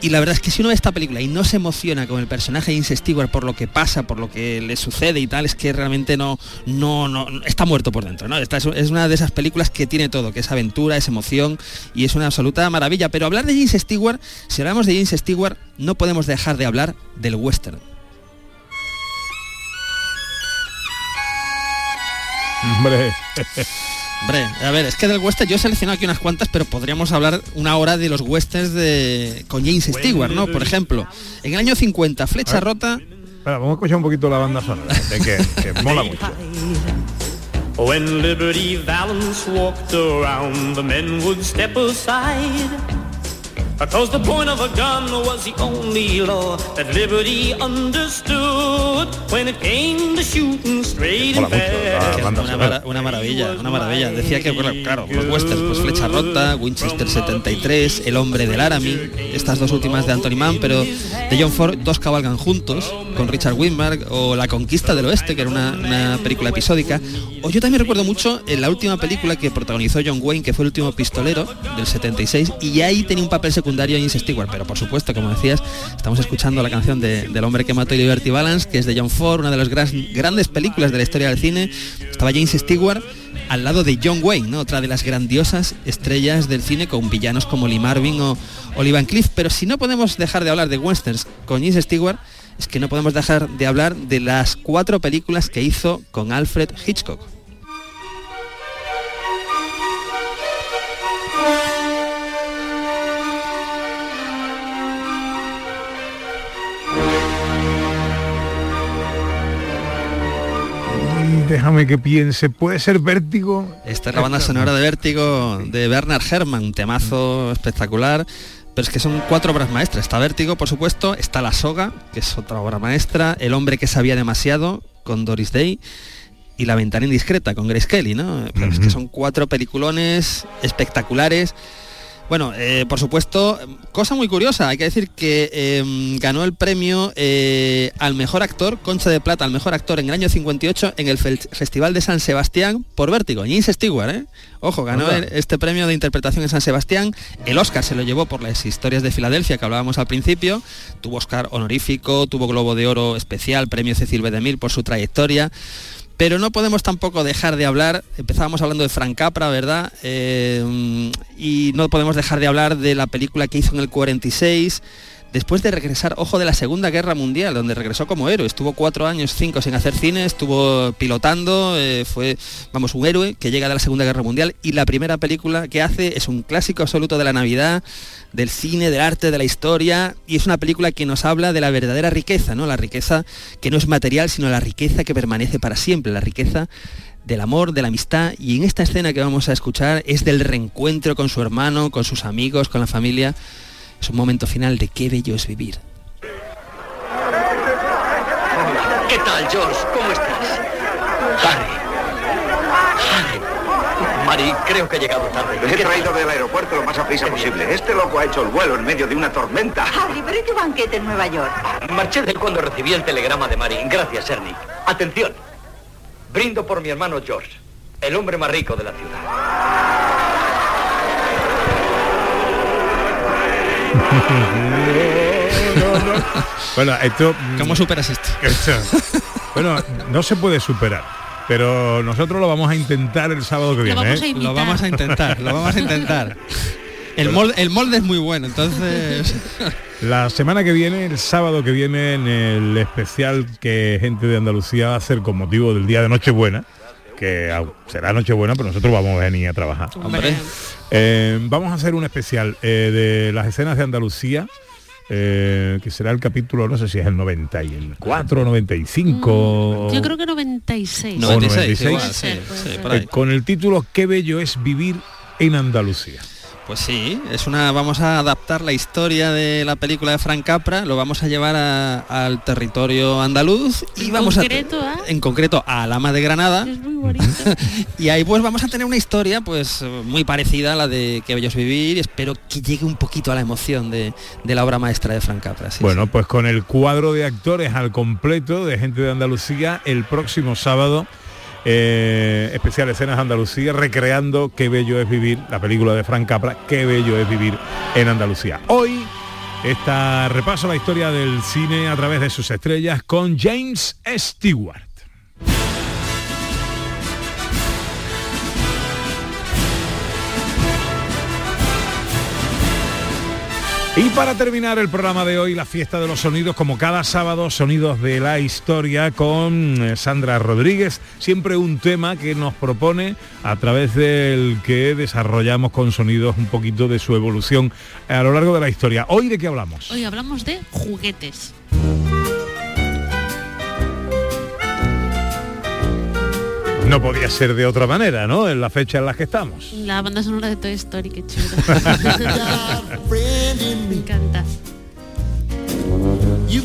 Y la verdad es que si uno ve esta película y no se emociona con el personaje de James Stewart por lo que pasa, por lo que le sucede y tal, es que realmente no, no, no está muerto por dentro. ¿no? Esta es, es una de esas películas que tiene todo, que es aventura, es emoción y es una absoluta maravilla. Pero hablar de James Stewart, si hablamos de James Stewart, no podemos dejar de hablar del western. Hombre. Hombre, a ver, es que del western yo he seleccionado aquí unas cuantas, pero podríamos hablar una hora de los westerns de con James Stewart, ¿no? Por ejemplo, en el año 50, Flecha Rota, Espera, vamos a escuchar un poquito la banda sonora, de que, que mola mucho. When Liberty Valance walked around, the men would step aside. Because the point of a gun was the only law that Liberty understood when it came to shooting straight and fair. una, mara- una maravilla, una maravilla. Decía que, bueno, claro, los westerns, pues Flecha Rota, Winchester 73, El Hombre del Laramie, estas dos últimas de Anthony Mann, pero de John Ford, dos cabalgan juntos, con Richard Widmark, o La Conquista del Oeste, que era una, una película episódica. O yo también recuerdo mucho en la última película que protagonizó John Wayne, que fue El último pistolero, del 76, y ahí tenía un papel secundario secundario James Stewart, pero por supuesto, como decías, estamos escuchando la canción de- del hombre que mató a Liberty Balance, que es de John Ford, una de las gran- grandes películas de la historia del cine. Estaba James Stewart al lado de John Wayne, otra de las grandiosas estrellas del cine con villanos como Lee Marvin o, o Lee Van Cleef. Pero si no podemos dejar de hablar de westerns con James Stewart, es que no podemos dejar de hablar de las cuatro películas que hizo con Alfred Hitchcock. Déjame que piense, ¿puede ser vértigo? Esta es la banda sonora de Vértigo de Bernard Herrmann, un temazo espectacular. Pero es que son cuatro obras maestras. Está Vértigo, por supuesto, está La Soga, que es otra obra maestra, El hombre que sabía demasiado, con Doris Day, y La ventana indiscreta, con Grace Kelly, ¿no? Pero es que son cuatro peliculones espectaculares. Bueno, eh, por supuesto, cosa muy curiosa, hay que decir que eh, ganó el premio eh, al mejor actor, Concha de Plata, al mejor actor en el año 58 en el Festival de San Sebastián por Vértigo, James Stewart, ¿eh? Ojo, ganó este premio de interpretación en San Sebastián, el Oscar se lo llevó por las historias de Filadelfia que hablábamos al principio, tuvo Oscar honorífico, tuvo Globo de Oro especial, premio Cecil B. DeMille por su trayectoria, pero no podemos tampoco dejar de hablar, empezábamos hablando de Frank Capra, ¿verdad? Eh, y no podemos dejar de hablar de la película que hizo en el 46, después de regresar, ojo, de la Segunda Guerra Mundial, donde regresó como héroe. Estuvo cuatro años, cinco sin hacer cine, estuvo pilotando, eh, fue, vamos, un héroe que llega de la Segunda Guerra Mundial y la primera película que hace es un clásico absoluto de la Navidad, del cine, del arte, de la historia, y es una película que nos habla de la verdadera riqueza, ¿no? La riqueza que no es material, sino la riqueza que permanece para siempre, la riqueza del amor, de la amistad, y en esta escena que vamos a escuchar es del reencuentro con su hermano, con sus amigos, con la familia. Es un momento final de qué bello es vivir. ¿Qué tal, George? ¿Cómo estás? Harry. Harry. Mari, creo que he llegado tarde. He traído del aeropuerto lo más a prisa posible. Este loco ha hecho el vuelo en medio de una tormenta. Harry, pero ¿y tu banquete en Nueva York? Marché de él cuando recibí el telegrama de Mari. Gracias, Ernie. Atención. Brindo por mi hermano George, el hombre más rico de la ciudad. Bueno, esto... ¿Cómo superas esto? Bueno, no se puede superar, pero nosotros lo vamos a intentar el sábado que viene. ¿eh? Lo vamos a intentar, lo vamos a intentar. El molde, el molde es muy bueno, entonces... La semana que viene, el sábado que viene, en el especial que gente de Andalucía va a hacer con motivo del día de Nochebuena, que será Nochebuena, pero nosotros vamos a venir a trabajar. Hombre. Eh, vamos a hacer un especial eh, de las escenas de Andalucía, eh, que será el capítulo, no sé si es el 94, 95. Yo creo que 96. o 96, igual, sí, sí, por ahí. eh, con el título Qué bello es vivir en Andalucía. Pues sí, es una. Vamos a adaptar la historia de la película de Frank Capra, lo vamos a llevar a- al territorio andaluz y En vamos concreto, a. ¿ah? En concreto a Lama de Granada. Es muy bonito. y ahí pues vamos a tener una historia pues muy parecida a la de Que bello es vivir y espero que llegue un poquito a la emoción de, de la obra maestra de Frank Capra. sí, Bueno, pues con el cuadro de actores al completo de gente de Andalucía el próximo sábado. Eh, especial escenas Andalucía recreando qué bello es vivir la película de Frank Capra qué bello es vivir en Andalucía. Hoy está repaso la historia del cine a través de sus estrellas con James Stewart Y para terminar el programa de hoy, la fiesta de los sonidos, como cada sábado, sonidos de la historia con eh, Sandra Rodríguez, siempre un tema que nos propone a través del que desarrollamos con sonidos un poquito de su evolución a lo largo de la historia. Hoy de qué hablamos? Hoy hablamos de juguetes. No podía ser de otra manera, ¿no? En la fecha en la que estamos. La banda sonora de Toy Story, qué chulo. Me encanta.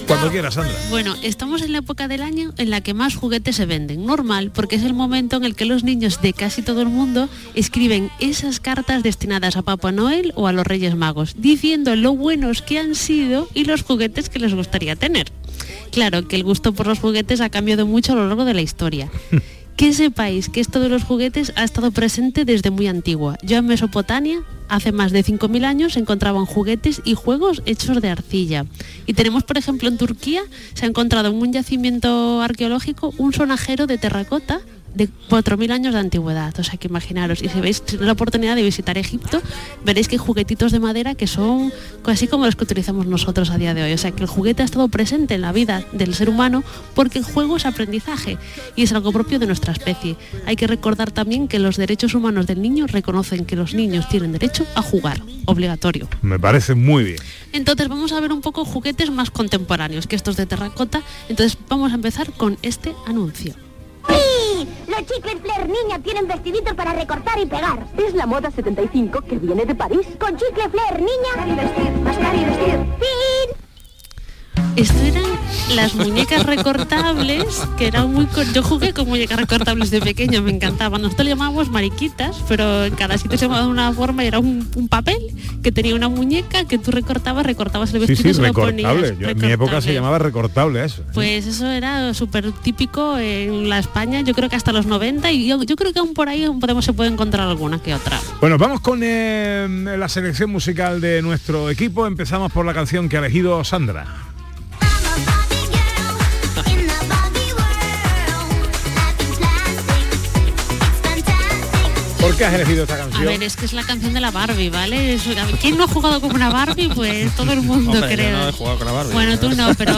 Cuando quieras, Sandra. Bueno, estamos en la época del año en la que más juguetes se venden. Normal, porque es el momento en el que los niños de casi todo el mundo escriben esas cartas destinadas a Papá Noel o a los Reyes Magos, diciendo lo buenos que han sido y los juguetes que les gustaría tener. Claro que el gusto por los juguetes ha cambiado mucho a lo largo de la historia. que sepáis que esto de los juguetes ha estado presente desde muy antigua. Yo en Mesopotamia, hace más de 5.000 años, se encontraban juguetes y juegos hechos de arcilla. Y tenemos, por ejemplo, en Turquía, se ha encontrado en un yacimiento arqueológico un sonajero de terracota de 4.000 años de antigüedad. O sea, que imaginaros, y si veis la oportunidad de visitar Egipto, veréis que hay juguetitos de madera que son así como los que utilizamos nosotros a día de hoy. O sea, que el juguete ha estado presente en la vida del ser humano porque el juego es aprendizaje y es algo propio de nuestra especie. Hay que recordar también que los derechos humanos del niño reconocen que los niños tienen derecho a jugar, obligatorio. Me parece muy bien. Entonces vamos a ver un poco juguetes más contemporáneos que estos de terracota. Entonces vamos a empezar con este anuncio. ¡Sí! Los chicles Flair niña tienen vestiditos para recortar y pegar. Es la moda 75 que viene de París. Con chicle Flair niña. y vestir, mascar y vestir. ¡Fin! Esto eran las muñecas recortables, que eran muy... Yo jugué con muñecas recortables de pequeño, me encantaban. Nosotros le llamábamos mariquitas, pero en cada sitio se llamaba de una forma y era un, un papel que tenía una muñeca que tú recortabas, recortabas el Sí, vestido sí, y se lo ponías. recortable. Yo- en mi época se Recortable. llamaba recortable eso. Pues eso era súper típico en la España, yo creo que hasta los 90 y yo, yo creo que aún por ahí podemos, se puede encontrar alguna que otra. Bueno, vamos con eh, la selección musical de nuestro equipo. Empezamos por la canción que ha elegido Sandra. Qué has elegido esta A ver, es que es la canción de la Barbie, ¿vale? ¿Quién no ha jugado con una Barbie? Pues todo el mundo, Hombre, yo creo. no he jugado con la Barbie. Bueno, tú no, pero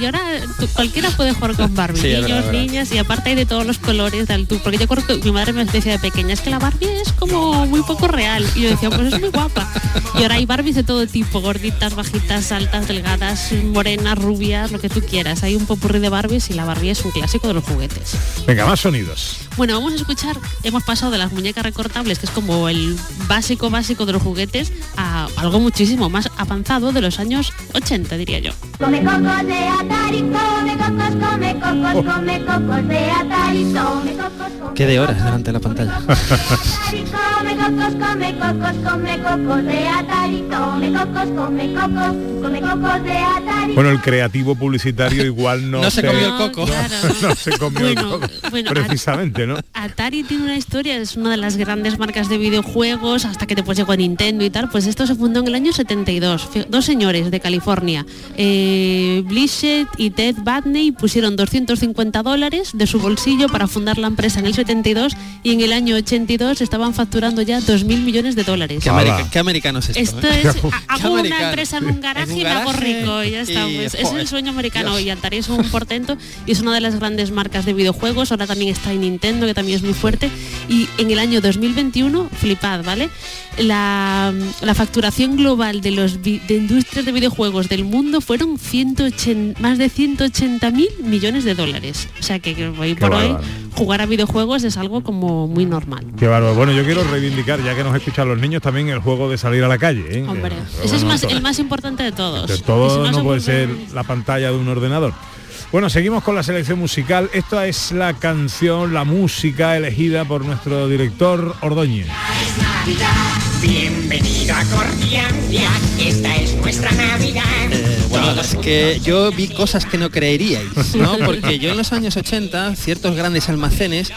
y ahora tú- cualquiera puede jugar con Barbie, Sí, niños, verdad, es verdad. niñas y aparte hay de todos los colores, de altura. Porque yo creo que mi madre me decía de pequeña, es que la Barbie es como muy poco real. Y yo decía, pues es muy guapa. Y ahora hay Barbies de todo tipo, gorditas, bajitas, altas, delgadas, morenas, rubias, lo que tú quieras. Hay un popurrí de Barbies y la Barbie es un clásico de los juguetes. Venga, más sonidos. Bueno, vamos a escuchar, hemos pasado de las muñecas recortables, que es como el básico básico de los juguetes, a algo muchísimo más avanzado de los años 80, diría yo. Come cocos de Atari, come cocos, come cocos, come cocos de Atari, come cocos, Qué de horas delante de la pantalla. Atari, come cocos, come cocos, come cocos de Atari, come cocos, come cocos, come cocos de Atari. Bueno, el creativo publicitario igual no, No se comió el coco. No, no se comió el Bueno, coco. bueno, Precisamente, ¿no? Atari tiene una historia, es una de las grandes marcas de videojuegos, hasta que después llegó Nintendo y tal, pues esto se fundó en el año 72. Fí- Dos señores de California, eh, Blissett y Ted Batney, pusieron 250 dólares de su bolsillo para fundar la empresa en el 72 y en el año 82 estaban facturando ya 2.000 millones de dólares. ¿Qué, america- qué americano es esto? Esto eh? es, hago una empresa en un garaje En un y me hago rico y ya está. y, pues, es el sueño americano Dios. y Atari es un portento y es una de las grandes marcas de videojuegos. Ahora también está en Nintendo, que también es muy fuerte. Y en el año 2021, flipad, ¿vale? La, la facturación global de los de industrias de videojuegos del mundo fueron 180, más de 180 mil millones de dólares. O sea que, hoy Qué por hoy jugar a videojuegos es algo como muy normal. Qué bárbaro. Bueno, yo quiero reivindicar, ya que nos escuchan los niños, también el juego de salir a la calle. ¿eh? Hombre, Que- ese es más, el más importante de todos. de Y si todo no puede ser la pantalla de un ordenador. Bueno, seguimos con la selección musical. Esta es la canción, la música elegida por nuestro director Ordóñez. Bienvenida a Cordiandia, esta es nuestra Navidad. Eh, bueno, es que yo vi cosas que no creeríais, ¿no? Porque yo en los años 80, ciertos grandes almacenes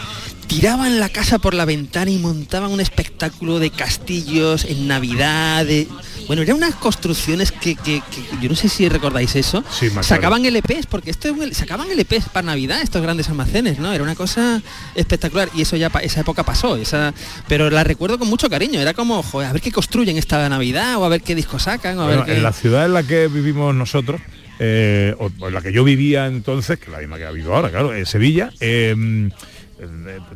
tiraban la casa por la ventana y montaban un espectáculo de castillos en Navidad, de... Bueno, eran unas construcciones que, que- que- yo no sé si recordáis eso. Sí, sacaban LPs, porque esto sacaban LPs para Navidad estos grandes almacenes, ¿no? Era una cosa espectacular y eso ya esa época pasó, esa, pero la recuerdo con mucho cariño. Era como, joder, a ver qué construyen esta Navidad o a ver qué discos sacan o a Bueno, ver qué... en la ciudad en la que vivimos nosotros, eh, o o en la que yo vivía entonces, que la misma que ha vivido ahora, claro, en Sevilla, eh, eh,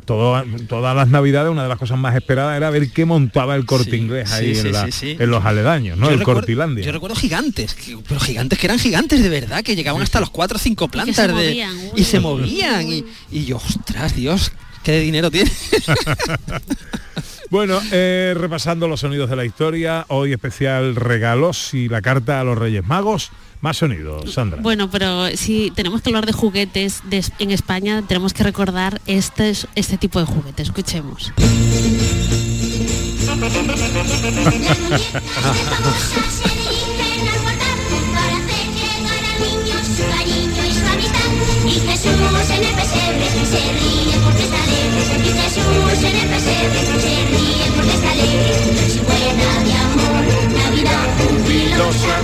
todo- todas las navidades una de las cosas más esperadas era ver qué montaba el corte Sí, inglés ahí sí, en, sí, la- sí, sí. en los aledaños, ¿no? Yo el recuerdo- Cortilandia. Yo recuerdo gigantes, que- pero gigantes que eran gigantes de verdad, que llegaban hasta los cuatro o cinco plantas se de- movían, y se movían y, y yo, ostras, Dios, qué dinero tiene. Bueno, eh, repasando los sonidos de la historia, hoy especial regalos y la carta a los Reyes Magos. Más sonidos, Sandra. Bueno, pero si tenemos que hablar de juguetes de- en España, tenemos que recordar este, este tipo de juguetes. Escuchemos. y Jesús en el pesebre se ríe porque está alegre. Y Jesús en el pesebre se ríe porque está alegre. Su buena de amor, Navidad jubilosa.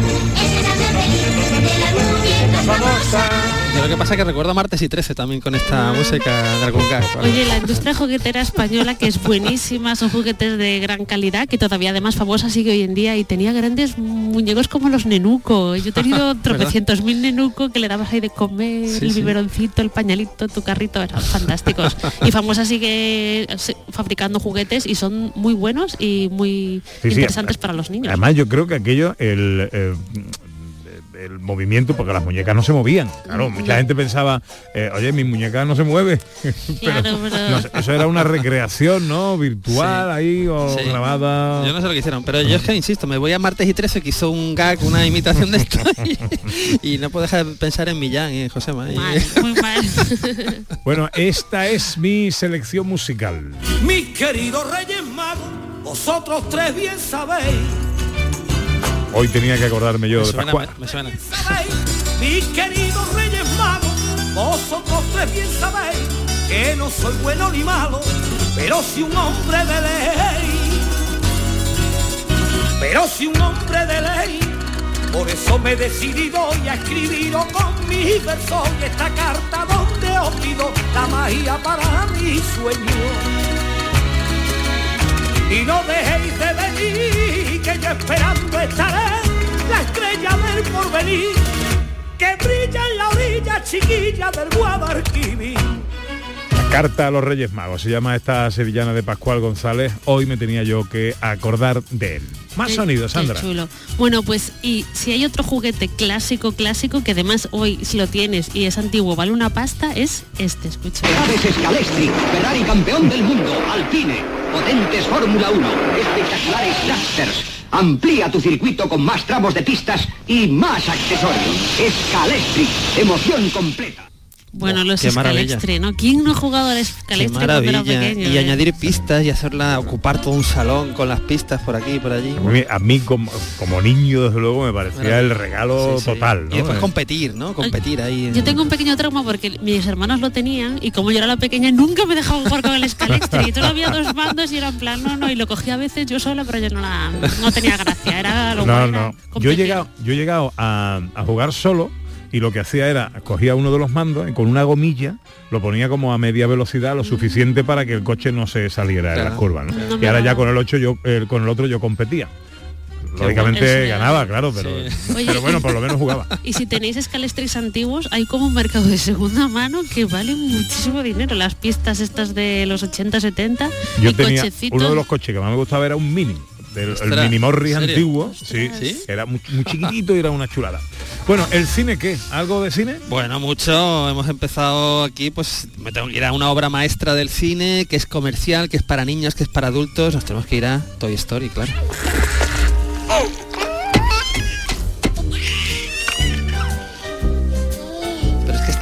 De lo que pasa es que recuerdo a martes y 13 también con esta música de algún gas. Oye, la industria juguetera española, que es buenísima, son juguetes de gran calidad, que todavía además famosa sigue hoy en día, y tenía grandes muñecos como los Nenuco. Yo he tenido tropecientos mil Nenuco que le dabas ahí de comer, Sí, el sí. biberoncito, el pañalito, tu carrito, eran fantásticos. Y famosa sigue fabricando juguetes y son muy buenos y muy Sí, sí, interesantes para los niños. Además yo creo que aquello, el, eh, el movimiento, porque las muñecas no se movían. Claro, mucha gente pensaba, eh, oye, mi muñeca no se mueve. pero, Claro, pero- no sé, eso era una recreación, ¿no? Virtual ahí o Sí. grabada. Yo no sé lo que hicieron, pero yo es que insisto, me voy a martes y 13 que hizo un gag, una imitación de esto y, y no puedo dejar de pensar en Millán y en y- Muy mal. Bueno, esta es mi selección musical. Mis queridos Reyes Magos, vosotros tres bien sabéis, Hoy tenía que acordarme yo me de suena, Pascual. me- me suena. mis queridos Reyes Magos, vosotros tres bien sabéis que no soy bueno ni malo, pero si un hombre de ley, pero si un hombre de ley, por eso me he decidido y a escribiros con mis versos y esta carta donde os pido la magia para mi sueño. y no dejéis de venir, que yo esperando estaré porvenir, que brilla en la orilla chiquilla del Guadalquivir. Carta a los Reyes Magos, se llama esta sevillana de Pascual González. Hoy me tenía yo que acordar de él. Más Qué- sonidos, qué Sandra. chulo. Bueno, pues y si hay otro juguete clásico, clásico, que además hoy si lo tienes y es antiguo, vale una pasta, es este, escucha. Ferraris Scalestri, Ferrari campeón del mundo, Alpine, potentes Fórmula 1, espectaculares dragsters. Amplía tu circuito con más tramos de pistas y más accesorios. Scalestri, emoción completa. Bueno, los qué maravilla. Scalextre, ¿no? ¿Quién no ha jugado al Qué Scalextre cuando era maravilla. pequeño? y eh? añadir pistas y hacerla ocupar todo un salón con las pistas por aquí y por allí. A mí, a mí como, como niño, desde luego, me parecía el regalo Sí, sí. total. ¿no? Y después competir, ¿no? Competir ahí. Yo tengo un pequeño trauma porque mis hermanos lo tenían y como yo era la pequeña nunca me dejaba jugar con el Scalextre y todo había dos mandos y era en plan, no, no, y lo cogía a veces yo sola, pero yo no la no tenía gracia, era lo No, no. Yo he llegado, yo he llegado a, a jugar solo y lo que hacía era cogía uno de los mandos y con una gomilla lo ponía como a media velocidad lo suficiente para que el coche no se saliera Claro. las curvas. ¿no? No y ahora ya con el 8 yo eh, con el otro yo competía. Lógicamente ganaba, claro, pero, Oye, pero bueno, por lo menos jugaba. Y si tenéis escalestres antiguos, hay como un mercado de segunda mano que vale muchísimo dinero. Las pistas estas de los 80, 70, Yo y tenía cochecitos. uno de los coches que más me gustaba era un mini. Del, el Ostras, mini Morris ¿en serio? antiguo, sí, ¿Sí? era muy, muy chiquitito y era una chulada. Bueno, ¿el cine qué? ¿Algo de cine? Bueno, mucho. Hemos empezado aquí, pues me tengo que ir a una obra maestra del cine, que es comercial, que es para niños, que es para adultos. Nos tenemos que ir a Toy Story, claro.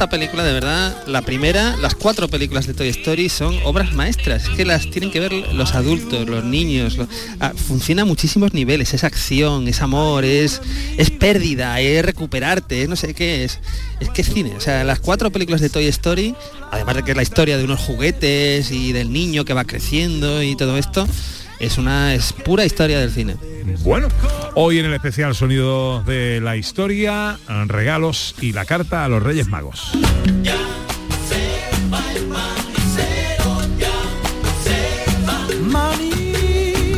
Esta película, de verdad, la primera, las cuatro películas de Toy Story son obras maestras. Es que las tienen que ver los adultos, los niños. ah, funciona a muchísimos niveles. Es acción, es amor, es, es pérdida, es recuperarte, es no sé qué es. Es que es cine. O sea, las cuatro películas de Toy Story, además de que es la historia de unos juguetes y del niño que va creciendo y todo esto, es una es pura historia del cine. Bueno, hoy en el especial Sonido de la Historia, regalos y la carta a los Reyes Magos.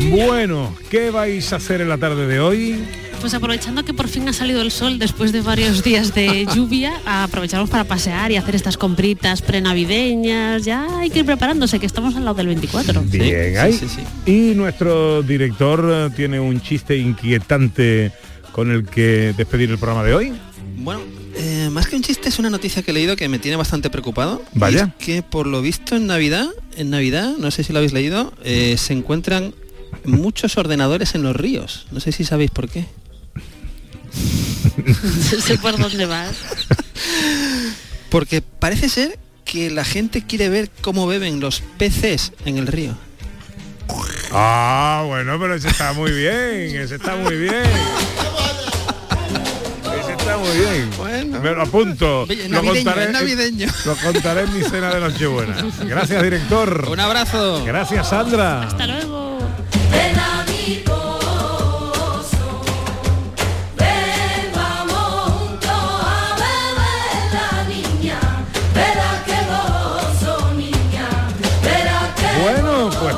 Bueno, ¿qué vais a hacer en la tarde de hoy? Pues aprovechando que por fin ha salido el sol después de varios días de lluvia, aprovechamos para pasear y hacer estas compritas prenavideñas. Ya hay que ir preparándose, que estamos al lado del 24. Bien, ahí. Y nuestro director eh, tiene un chiste inquietante con el que despedir el programa de hoy. Bueno, eh, más que un chiste es una noticia que he leído que me tiene bastante preocupado. Y Vaya. es que por lo visto en Navidad, en Navidad, no sé si lo habéis leído, eh, se encuentran muchos ordenadores en los ríos. No sé si sabéis por qué. No sé por dónde vas. Porque parece ser que la gente quiere ver cómo beben los peces en el río. Ah, bueno, pero ese está muy bien, ese está muy bien. Ese está muy bien. Bueno. Me lo apunto. Lo, contaré, navideño. lo contaré en mi cena de Nochebuena. Gracias, director. Un abrazo. Gracias, Sandra. Hasta luego.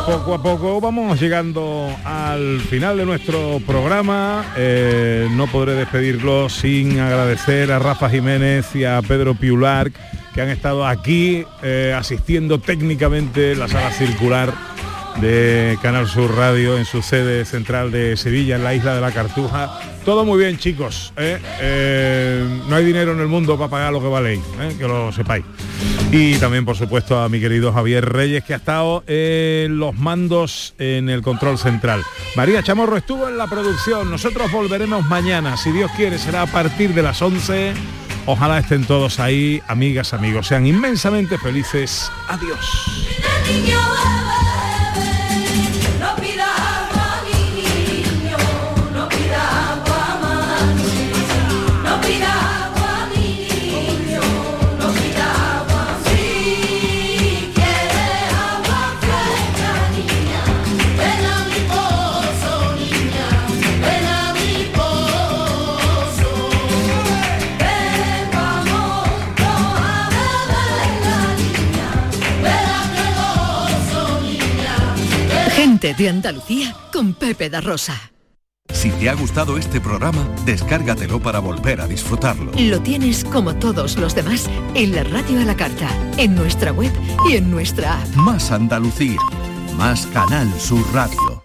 Poco a poco vamos llegando al final de nuestro programa. Eh, no podré despedirlo sin agradecer a Rafa Jiménez y a Pedro Piular que han estado aquí eh, asistiendo técnicamente la sala circular de Canal Sur Radio en su sede central de Sevilla, en la isla de la Cartuja. Todo muy bien, chicos. ¿eh? Eh, no hay dinero en el mundo para pagar lo que valéis, ¿eh? que lo sepáis. Y también, por supuesto, a mi querido Javier Reyes, que ha estado en los mandos en el control central. María Chamorro estuvo en la producción. Nosotros volveremos mañana. Si Dios quiere, será a partir de las 11. Ojalá estén todos ahí, amigas, amigos. Sean inmensamente felices. Adiós. Gente de Andalucía con Pepe da Rosa. Si te ha gustado este programa, descárgatelo para volver a disfrutarlo. Lo tienes como todos los demás en la radio a la carta, en nuestra web y en nuestra app. Más Andalucía, más Canal Sur Radio.